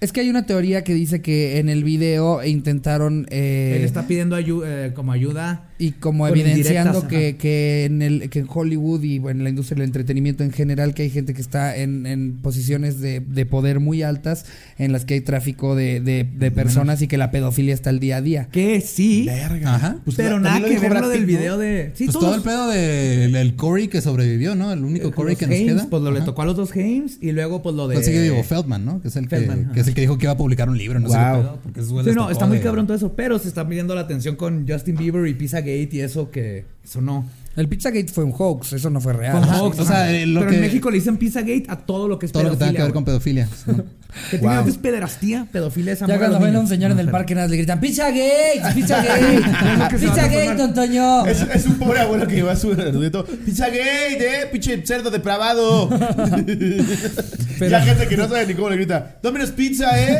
Es que hay una teoría que dice que en el video intentaron eh, Él está pidiendo ayu- eh, como ayuda. Y como con evidenciando que, que en el que en Hollywood y bueno, en la industria del entretenimiento en general que hay gente que está en, en posiciones de, de poder muy altas en las que hay tráfico de, de, de personas y que la pedofilia está al día a día. Que sí. Verga. Ajá. Pues pero nada que ver lo del video de. Sí, pues todos todo el pedo del el Corey que sobrevivió, ¿no? El único Corey que nos queda. Pues lo le tocó a los dos Hames y luego pues lo de. Pues sí que digo Feldman, ¿no? Que es el que, Feldman, que es el que dijo que iba a publicar un libro, no sé Wow. qué pedo, porque esos güeyes Sí, no, está muy de- cabrón todo eso, pero se está midiendo la atención con Justin Bieber y Pizzagate y eso que eso no. El Pizzagate fue un hoax, eso no fue real. Con Ajá, Hoax, o sea, ajá. lo pero que- en México le dicen Pizzagate a todo lo que es Todo lo que tenga que ver pedofilia, con pedofilia. Que tiene Wow. antes pederastía, pedofilia esa Ya cuando ven a un señor en el parque nada le gritan ¡Pizzagate! ¡Pizzagate! ¡Pizzagate, don Toño! Es, es un pobre abuelo que lleva su nieto. Pizza gay, eh, pinche cerdo depravado. Ya gente que no sabe ni cómo le grita. Domino's pizza, eh.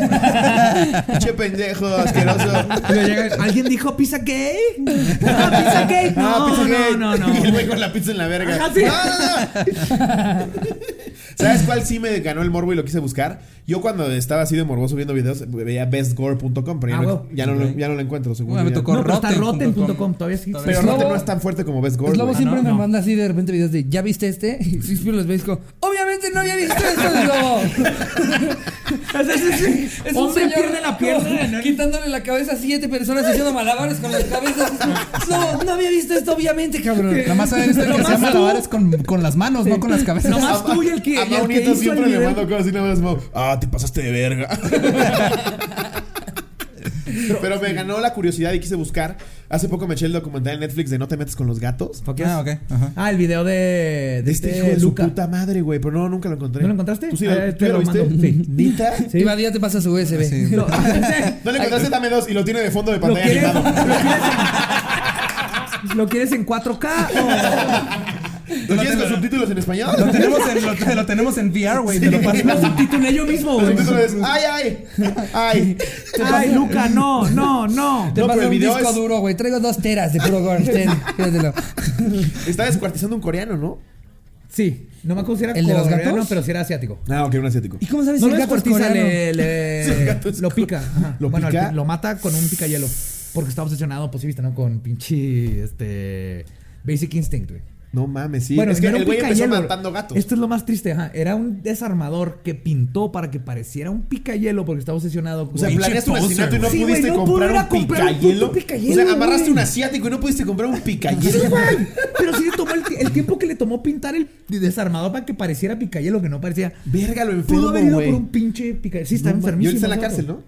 pinche pendejo, asqueroso. ¿Alguien dijo pizza gay? No, pizza gay. No, Ah, pizza gay. no, no, Y el no. güey con la pizza en la verga. Ajá, sí. No, no, no. ¿Sabes cuál sí me ganó el morbo y lo quise buscar? Yo cuando estaba así de morboso viendo videos veía bestgore.com, pero ya, Ah, no, ya, no, lo- ya no lo encuentro, según Bueno, me yo tocó No, pero está Rotten.com. rotten.com, todavía sí. Pero Slobo- Rotten no es tan fuerte como Best Gore. Slobo güey. siempre Ah, no, me no. manda así de repente videos de ¿Ya viste este? Y siempre los veis como Obviamente no había visto esto, Slobo. Es un señor pierde la pierna, ¿no? quitándole la cabeza a siete personas haciendo malabares con las cabezas. Slobo, no había visto esto, obviamente, cabrón. Nada más saber esto que tú. malabares con, con las manos, no con las cabezas. Nomás tú y el que, A y el Mau que Nieto hizo el siempre le mando cosas así nada más como, ah, te pasaste de verga. Pero me ganó la curiosidad y quise buscar. Hace poco me eché el documental en Netflix de No te metes con los gatos. Fuck yes. Ah, ok. Ajá. Ah, el video de, de De este hijo de su puta madre, güey. Pero no, nunca lo encontré. ¿No lo encontraste? ¿Tú sí Eh, lo, te ¿tú ya lo lo viste? mando. Sí. ¿Nita? Sí. Y Badía te pasa su USB. Sí. Lo, ¿No le encontraste? Dame dos y lo tiene de fondo de ¿Lo pantalla quieres, animado. lo, quieres en, ¿Lo quieres en 4K o ¿Lo quieres con subtítulos en español? Lo tenemos en, lo, lo tenemos en VR, güey. Te lo paso. subtitulé yo mismo, güey? subtítulo es, ay, ay, ay. Ay, Luca, no, no, no. Te No, paso un video disco es- duro, güey. Traigo dos teras de puro gore. Ten, quédatelo. Está descuartizando un coreano, ¿no? Sí, no me acuerdo si era ¿El de los coreano, gatos? pero si era asiático. Ah, ok, un asiático. ¿Y cómo sabes No si lo el gato es descuartiza, coreano? le, le- Sí, el gato es lo pica. Ajá. ¿Lo bueno, pica? lo mata con un pica hielo. Porque está obsesionado, pues sí, viste, ¿no? Con pinche, este... Basic Instinct, güey. No mames, sí. Bueno, es que no el güey empezó picayelo. matando gatos. Esto es lo más triste, ajá. Era un desarmador que pintó para que pareciera un picayelo porque estaba obsesionado. O sea, planeaste un asesinato y no. Sí, pudiste no comprar un comprar un picayelo. picayelo, O sea, amarraste un asiático y no pudiste comprar un picayelo. Sí. Pero sí le tomó el, ti- el tiempo que le tomó pintar el desarmador para que pareciera picayelo, que no parecía. Verga, lo enfermo, Pudo haber ido por un pinche picayelo. Sí, está No, enfermísimo. Y ahorita está en la cárcel. ¿no?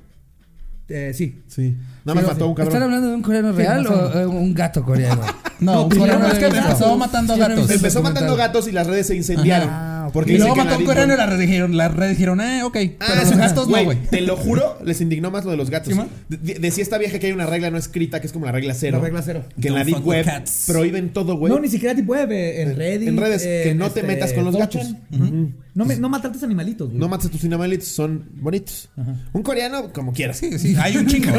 Eh, sí. Sí. Nada más mató a un ¿Están cabrón. hablando de un coreano real o eh, un gato coreano? No, No, un coreano es que empezó matando gatos. Empezó matando gatos y las redes se incendiaron. Ajá. Porque Y luego mató a un la coreano y Deep redes las redes dijeron, eh, ok. Ah, Pero los gatos no, güey, güey. Te lo juro, les indignó más lo de los gatos. De- de- decía esta vieja que hay una regla no escrita que es como la regla cero. La regla cero. Que en la Deep Web cats. prohíben todo, güey. No, ni siquiera tipo web, eh, en Reddit. En redes, que no te este, metas con los 4chan. gatos. Ujú. No, me, no maltrates animalitos, güey. No mates a tus animalitos, son bonitos. Un coreano, como quieras. Sí, sí, hay un chingo.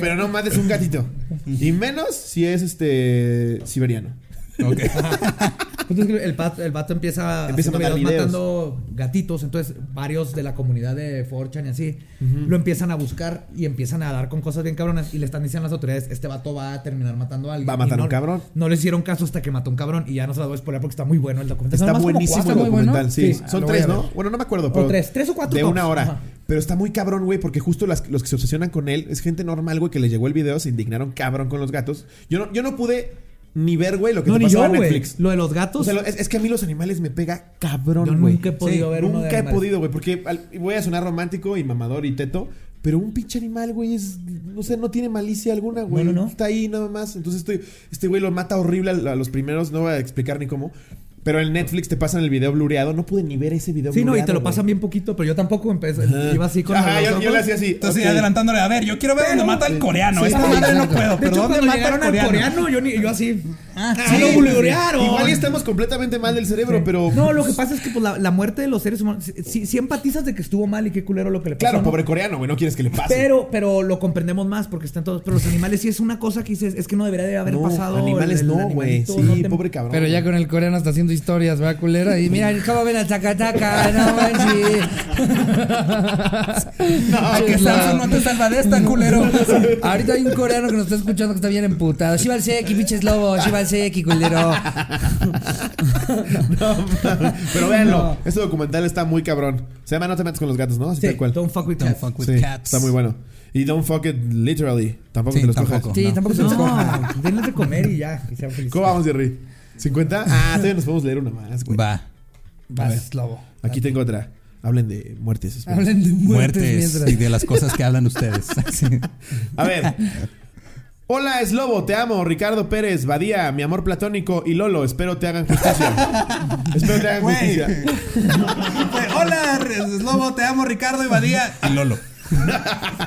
Pero no mates un gatito. Y menos si es este siberiano. Ok. Es que el, vato, el vato empieza, Empieza a videos videos. matando gatitos. Entonces, varios de la comunidad de 4chan y así lo empiezan a buscar y empiezan a dar con cosas bien cabronas. Y le están diciendo a las autoridades: Este vato va a terminar matando a alguien. Va a matar a un cabrón. No le hicieron caso hasta que mató a un cabrón. Y ya no se lo voy a spoiler porque está muy bueno el documental. Está buenísimo el bueno. documental. Sí, Sí, son tres, ¿no? Bueno, no me acuerdo. O Pero tres, tres o cuatro De tops. una hora. Ajá. Pero está muy cabrón, güey, porque justo las- los que se obsesionan con él es gente normal, güey, que le llegó el video, se indignaron cabrón con los gatos. Yo no, yo no pude ni ver, güey, lo que No, te ni pasaba yo, en. Netflix. Lo de los O gatos. sea, lo- es, es que a mí los animales me pega cabrón, yo güey. nunca he podido Sí, ver uno de Nunca he podido, güey, porque al- voy a sonar romántico y mamador y teto, pero un pinche animal, güey, es, no sé, no tiene malicia alguna, güey. No, no, no. Está ahí nada más. Entonces este, este güey lo mata horrible a, a los primeros, no voy a explicar ni cómo. Pero en Netflix te pasan el video blureado, no pude ni ver ese video Sí, no, y te lo pasan bien poquito, pero yo tampoco empecé. Iba así con Ajá, los yo, yo le hacía así. Entonces, adelantándole, a ver, yo quiero ver dónde mata al coreano. Esta madre no puedo, De pero hecho, ¿dónde mata al coreano? coreano, yo, ni, yo así. Ah, sí, sí, lo sí. blurearon. Igual estamos completamente mal del cerebro, pero. No, lo que pasa es que pues, la, la muerte de los seres humanos. Sí, sí empatizas de que estuvo mal y qué culero lo que le pasó. Claro, ¿no? pobre coreano, güey, no quieres que le pase. Pero, pero lo comprendemos más porque están todos. Pero los animales sí es una cosa que dices, es que no debería de haber no, pasado. Animales el- el no, güey. Sí, no te- pobre cabrón. Pero ya con el coreano está haciendo historias, ¿verdad, culera? Y mira, ¿cómo ven al tacataca? No manches. A que. Samsung no te salva de esta, culero. Ahorita hay un coreano que nos está escuchando que está bien emputado. Shival Seki, pinches lobos. Culero. Pero véanlo, No. este documental está muy cabrón. Se llama No te metas con los gatos, ¿no? Así Sí, tal cual. don't fuck with Don't cats. fuck with Sí, cats. está muy bueno. Y don't fuck it literally. Tampoco Sí, te los tampoco. cojas. Sí, No. tampoco se los cojan. No, denles de comer y ya. Y sean felices. ¿Cómo vamos, Jerry? ¿50? Ah, todavía nos podemos leer una más, güey. Va. Vas, lobo. Aquí tengo otra. Hablen de muertes. Hablen de muertes, Muertes mientras. y de las cosas que hablan ustedes. Sí. A ver. Hola, es Lobo, te amo. Ricardo Pérez, Badía, mi amor platónico y Lolo, espero te hagan justicia. espero te hagan justicia. Hola, Lobo, te amo, Ricardo y Badía. Y Lolo.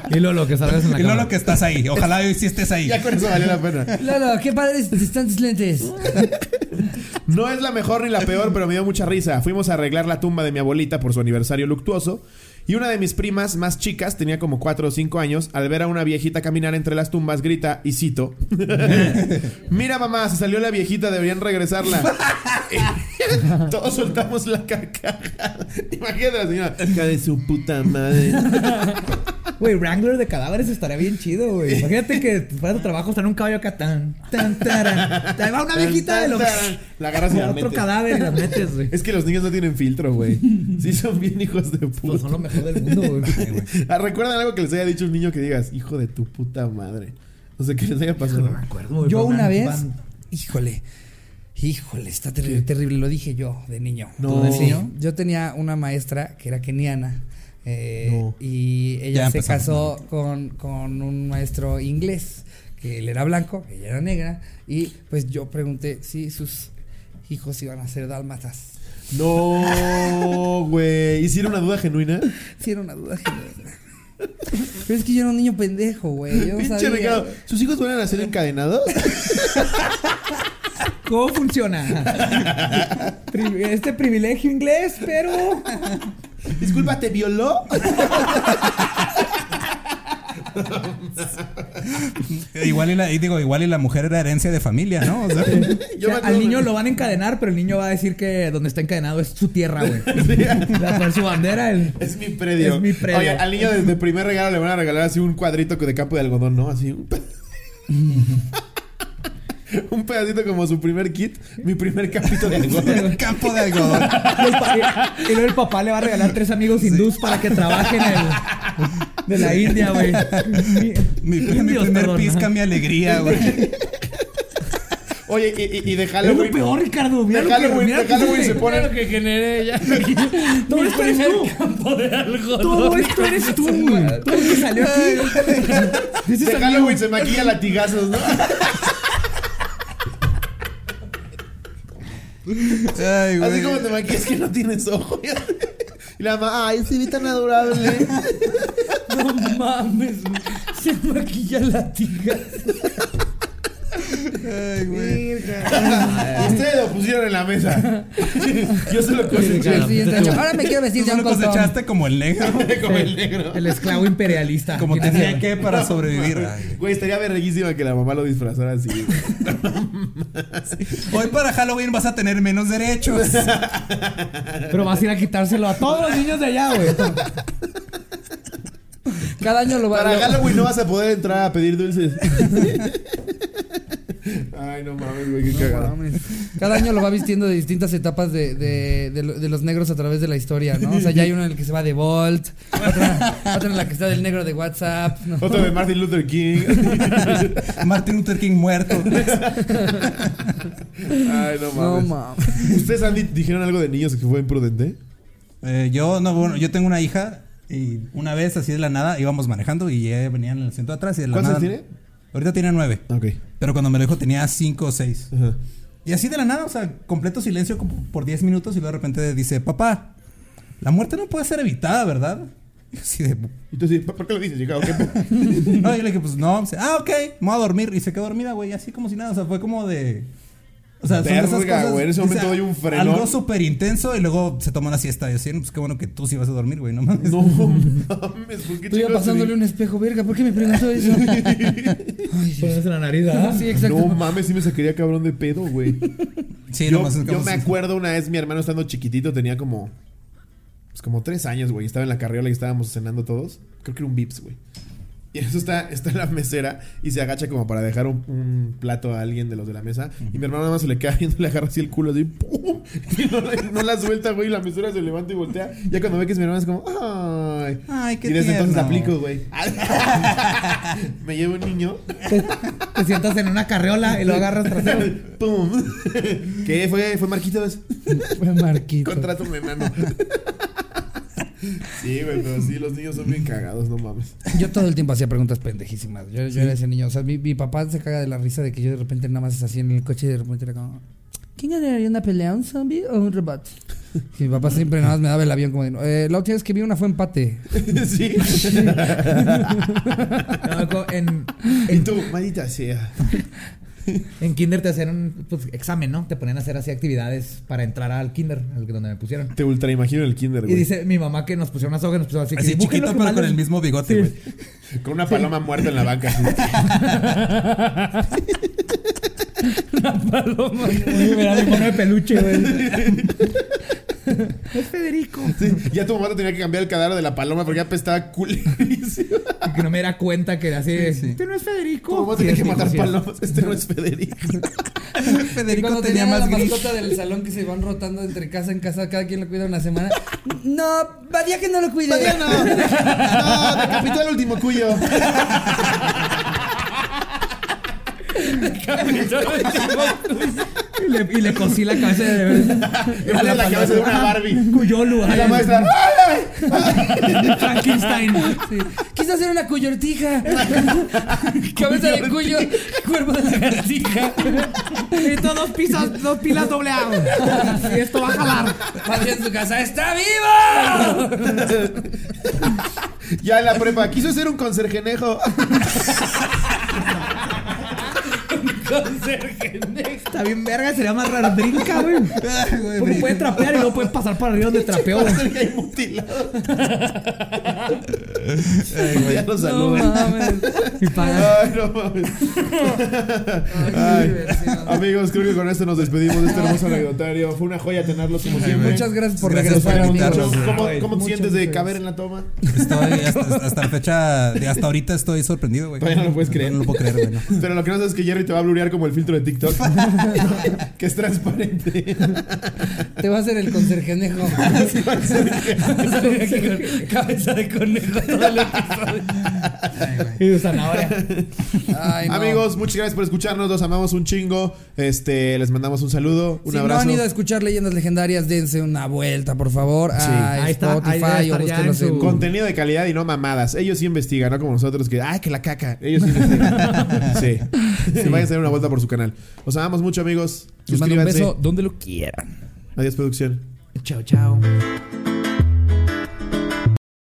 Y Lolo, que salgas en la Y cámara. Lolo que estás ahí. Ojalá hoy sí estés ahí. Ya con eso valió la pena. Lolo, qué padres están tus lentes. No es la mejor ni la peor, pero me dio mucha risa. Fuimos a arreglar la tumba de mi abuelita por su aniversario luctuoso. Y una de mis primas más chicas, tenía como 4 o 5 años, al ver a una viejita caminar entre las tumbas, grita y cito: Mira, mamá, se salió la viejita, deberían regresarla. Todos soltamos la carcajada. Imagínate la señora, hija de su puta madre. Güey, Wrangler de cadáveres estaría bien chido, güey. Imagínate que fuera tu trabajo estar en un caballo acá tan, tan, taran. Te va una viejita de lo La agarras y la otro metes. cadáver y la metes, güey. Es que los niños no tienen filtro, güey. Sí, son bien hijos de puta. Pues son lo mejor del mundo, güey. Ah, ¿Recuerdan algo que les haya dicho un niño que digas, hijo de tu puta madre? No sé qué les haya pasado. No me acuerdo, güey, Yo una vez, van- híjole, híjole, está terrible, terrible. Lo dije yo de niño. No. ¿Tú de niño? Yo tenía una maestra que era keniana. Eh, No. Y ella Ya se casó con, con un maestro inglés, que él era blanco, ella era negra. Y pues yo pregunté si sus hijos iban a ser dálmatas. No, güey. ¿Hicieron una duda genuina? Sí, era una duda genuina. Pero es que yo era un niño pendejo, güey. Yo Pinche sabía. ¿Sus hijos van a ser encadenados? ¿Cómo funciona? Este privilegio inglés, pero. Disculpa, ¿te violó? Igual y la, y digo, igual y la mujer era herencia de familia, ¿no? O sea, Yo O sea, me al niño lo van a encadenar, pero el niño va a decir que donde está encadenado es su tierra, güey. Va a poner su bandera. el- Es mi predio. Es mi predio. Oye, al niño desde primer regalo le van a regalar así un cuadrito de campo de algodón, ¿no? Así. un pe- un pedacito como su primer kit. Mi primer capito de algodón. campo de algodón. Y, el pa- y- y luego el papá le va a regalar tres amigos hindús para que trabajen en el, de la India, güey. Mi, primer perdón, pizca, ajá. mi alegría, güey. Oye, y, y- y de Es lo Halloween. peor, Ricardo. Mira De que- Halloween, mira de lo que Halloween hice. se pone. Mira lo que generé ya. Todo esto eres tú. campo de algodón. Todo esto eres tú, güey. Todo lo que salió aquí. De. Halloween se maquilla latigazos, ¿no? Ay, güey. Así como te maquillas que no tienes ojo. Y la mamá, ay, sí, tan adorable. No mames, güey. Se maquilla la tiga. Ay, güey. Ustedes lo pusieron en la mesa. Yo se lo coseché. Ahora me quiero vestir de lo un costón. cosechaste como el negro. Como el negro. El esclavo imperialista. Como ¿Quién tenía que para sobrevivir. Ay, Güey, estaría verguísima que la mamá lo disfrazara así. Hoy para Halloween vas a tener menos derechos. Pero vas a ir a quitárselo a todos los niños de allá, güey. Cada año lo va Para lo- Halloween no vas a poder entrar a pedir dulces. Ay, no mames, güey, qué No cagado. mames. Cada año lo va vistiendo de distintas etapas de, de, de lo- de los negros a través de la historia, ¿no? O sea, ya hay uno en el que se va de Volt, otra, otra en la que está del negro de WhatsApp. ¿no? Otro de Martin Luther King. Martin Luther King muerto. Ay, no No mames. mames. ¿Ustedes han di- dijeron algo de niños que fue imprudente? Eh, yo no, bueno, yo tengo una hija y una vez así de la nada íbamos manejando y ella venía en el asiento de atrás y de la ¿Cuántos nada. tiene? Ahorita tiene nueve. Ok. Pero cuando me lo dijo tenía cinco o seis. Ajá. Y así de la nada, o sea, completo silencio como por 10 minutos y luego de repente dice, papá, la muerte no puede ser evitada, ¿verdad? Y así de... Y tú sí, ¿por qué lo dices, chica? No, yo le dije, pues no. Ah, ok, me voy a dormir. Y se quedó dormida, güey, así como si nada. O sea, fue como de... O sea, son de esas Verga, cosas... güey, en ese momento doy un frenón. Algo súper intenso y luego se toma una siesta. Y así, pues qué bueno que tú sí vas a dormir, güey, no mames. No mames, ¿por qué Estoy pasándole un espejo, verga, ¿por qué me preguntó eso? Ay, Pones en la nariz, ¿ah? Sí, exacto. No mames, sí me sacaría cabrón de pedo, güey. Sí, yo, nomás es yo me acuerdo una vez, mi hermano estando chiquitito, tenía como. Pues como tres años, güey. Estaba en la carriola y estábamos cenando todos. Creo que era un Vips, güey. Y eso está, está en la mesera y se agacha como para dejar un, un plato a alguien de los de la mesa. Y mi hermano nada más se le queda viendo, le agarra así el culo, así, ¡pum! Y no, la- no la suelta, güey. Y la mesera se levanta y voltea. Ya cuando ve que es mi hermano es como, ¡ay! Ay, qué y desde entonces aplico, güey. me llevo un niño. Te sientas en una carriola y lo agarras trasero. ¡Pum! ¿Qué fue? ¿Fue Marquitos? Fue Marquito. Contrato un enano. Sí, güey, pero sí, los niños son bien cagados, no mames. Yo todo el tiempo hacía preguntas pendejísimas. Yo, yo era ese niño. O sea, mi, mi papá se caga de la risa de que yo de repente nada más así en el coche y de repente era como... ¿Quién ganaría una pelea? ¿Un zombie o un robot? Y mi papá siempre nada más me daba el avión como de... Eh, la última vez que vi una fue empate. Sí. No, co- en, Y en, tú, maldita sea. En kinder te hacían un pues, examen, ¿no? Te ponían a hacer así actividades para entrar al kinder, al que donde me pusieron. Te ultra imagino el kinder, Y güey. dice mi mamá que nos pusieron una soga y nos pusieron así. Así que pero con les- el mismo bigote, Sí. güey. Con una paloma muerta en la banca. así. Paloma. Oye, mira mi mono de peluche, güey. es Federico. Sí, Ya tu mamá te tenía que cambiar el cadáver de la paloma porque ya apestaba culerísimo. Y que no me diera cuenta que era así. de, Sí. Este no es Federico. Tu mamá tenía que matar palomas. Este no es Federico. Federico Cuando tenía tenía más la gris. mascota del salón que se van rotando entre casa en casa, cada quien lo cuida una semana. No, vaya que no lo cuide. Todavía no. No, decapitó el último cuyo. Y le, y le cosí la cabeza de bebé. Era la cabeza de una Barbie. Cuyolu. Y la maestra. Frankenstein. Sí. Quise hacer una cuyortija. Cabeza de cuyo, cuerpo de lagartija. Necesito dos pisos, dos pilas doble A. Y esto va a jalar. Padre en su casa, ¡está vivo! Ya en la prepa. Quiso ser un conserjenejo. Conserje Está bien verga, sería más raro brinca, güey. Ay, güey, Porque me- puede trapear y luego puede pasar para arriba donde trapeó, güey. Ser gay mutilado. Ya nos No saludan. mames. Y paga. Ay, no mames. Ay, Ay, amigos, creo que con esto nos despedimos de este hermoso anecdotario. Fue una joya tenerlos como siempre. Muchas gracias por Gracias por regresar, invitarnos. amigos. ¿Cómo, Ay, cómo te sientes de caber en la toma? Estoy hasta, hasta la fecha, de hasta ahorita estoy sorprendido, güey. Todavía no lo puedes creer. No lo puedo creer, güey. no. Pero lo que no sabes es que Jerry te va a blurear como el filtro de TikTok. que es transparente. Te va a hacer el conserjenejo. Cabeza de conejo todo Amigos, muchas gracias por escucharnos. Los amamos un chingo. Este, les mandamos un saludo, un abrazo. Si no han ido a escuchar leyendas legendarias, dense una vuelta, por favor. Sí. A ahí Spotify está, ahí o. Contenido de calidad y no mamadas. Ellos sí investigan, no como nosotros que, ay, que la caca. Ellos sí investigan. sí. sí. vayan a dar una vuelta por su canal. Los amamos mucho, amigos. Les mando un beso donde lo quieran. Adiós, producción. Chao, chao.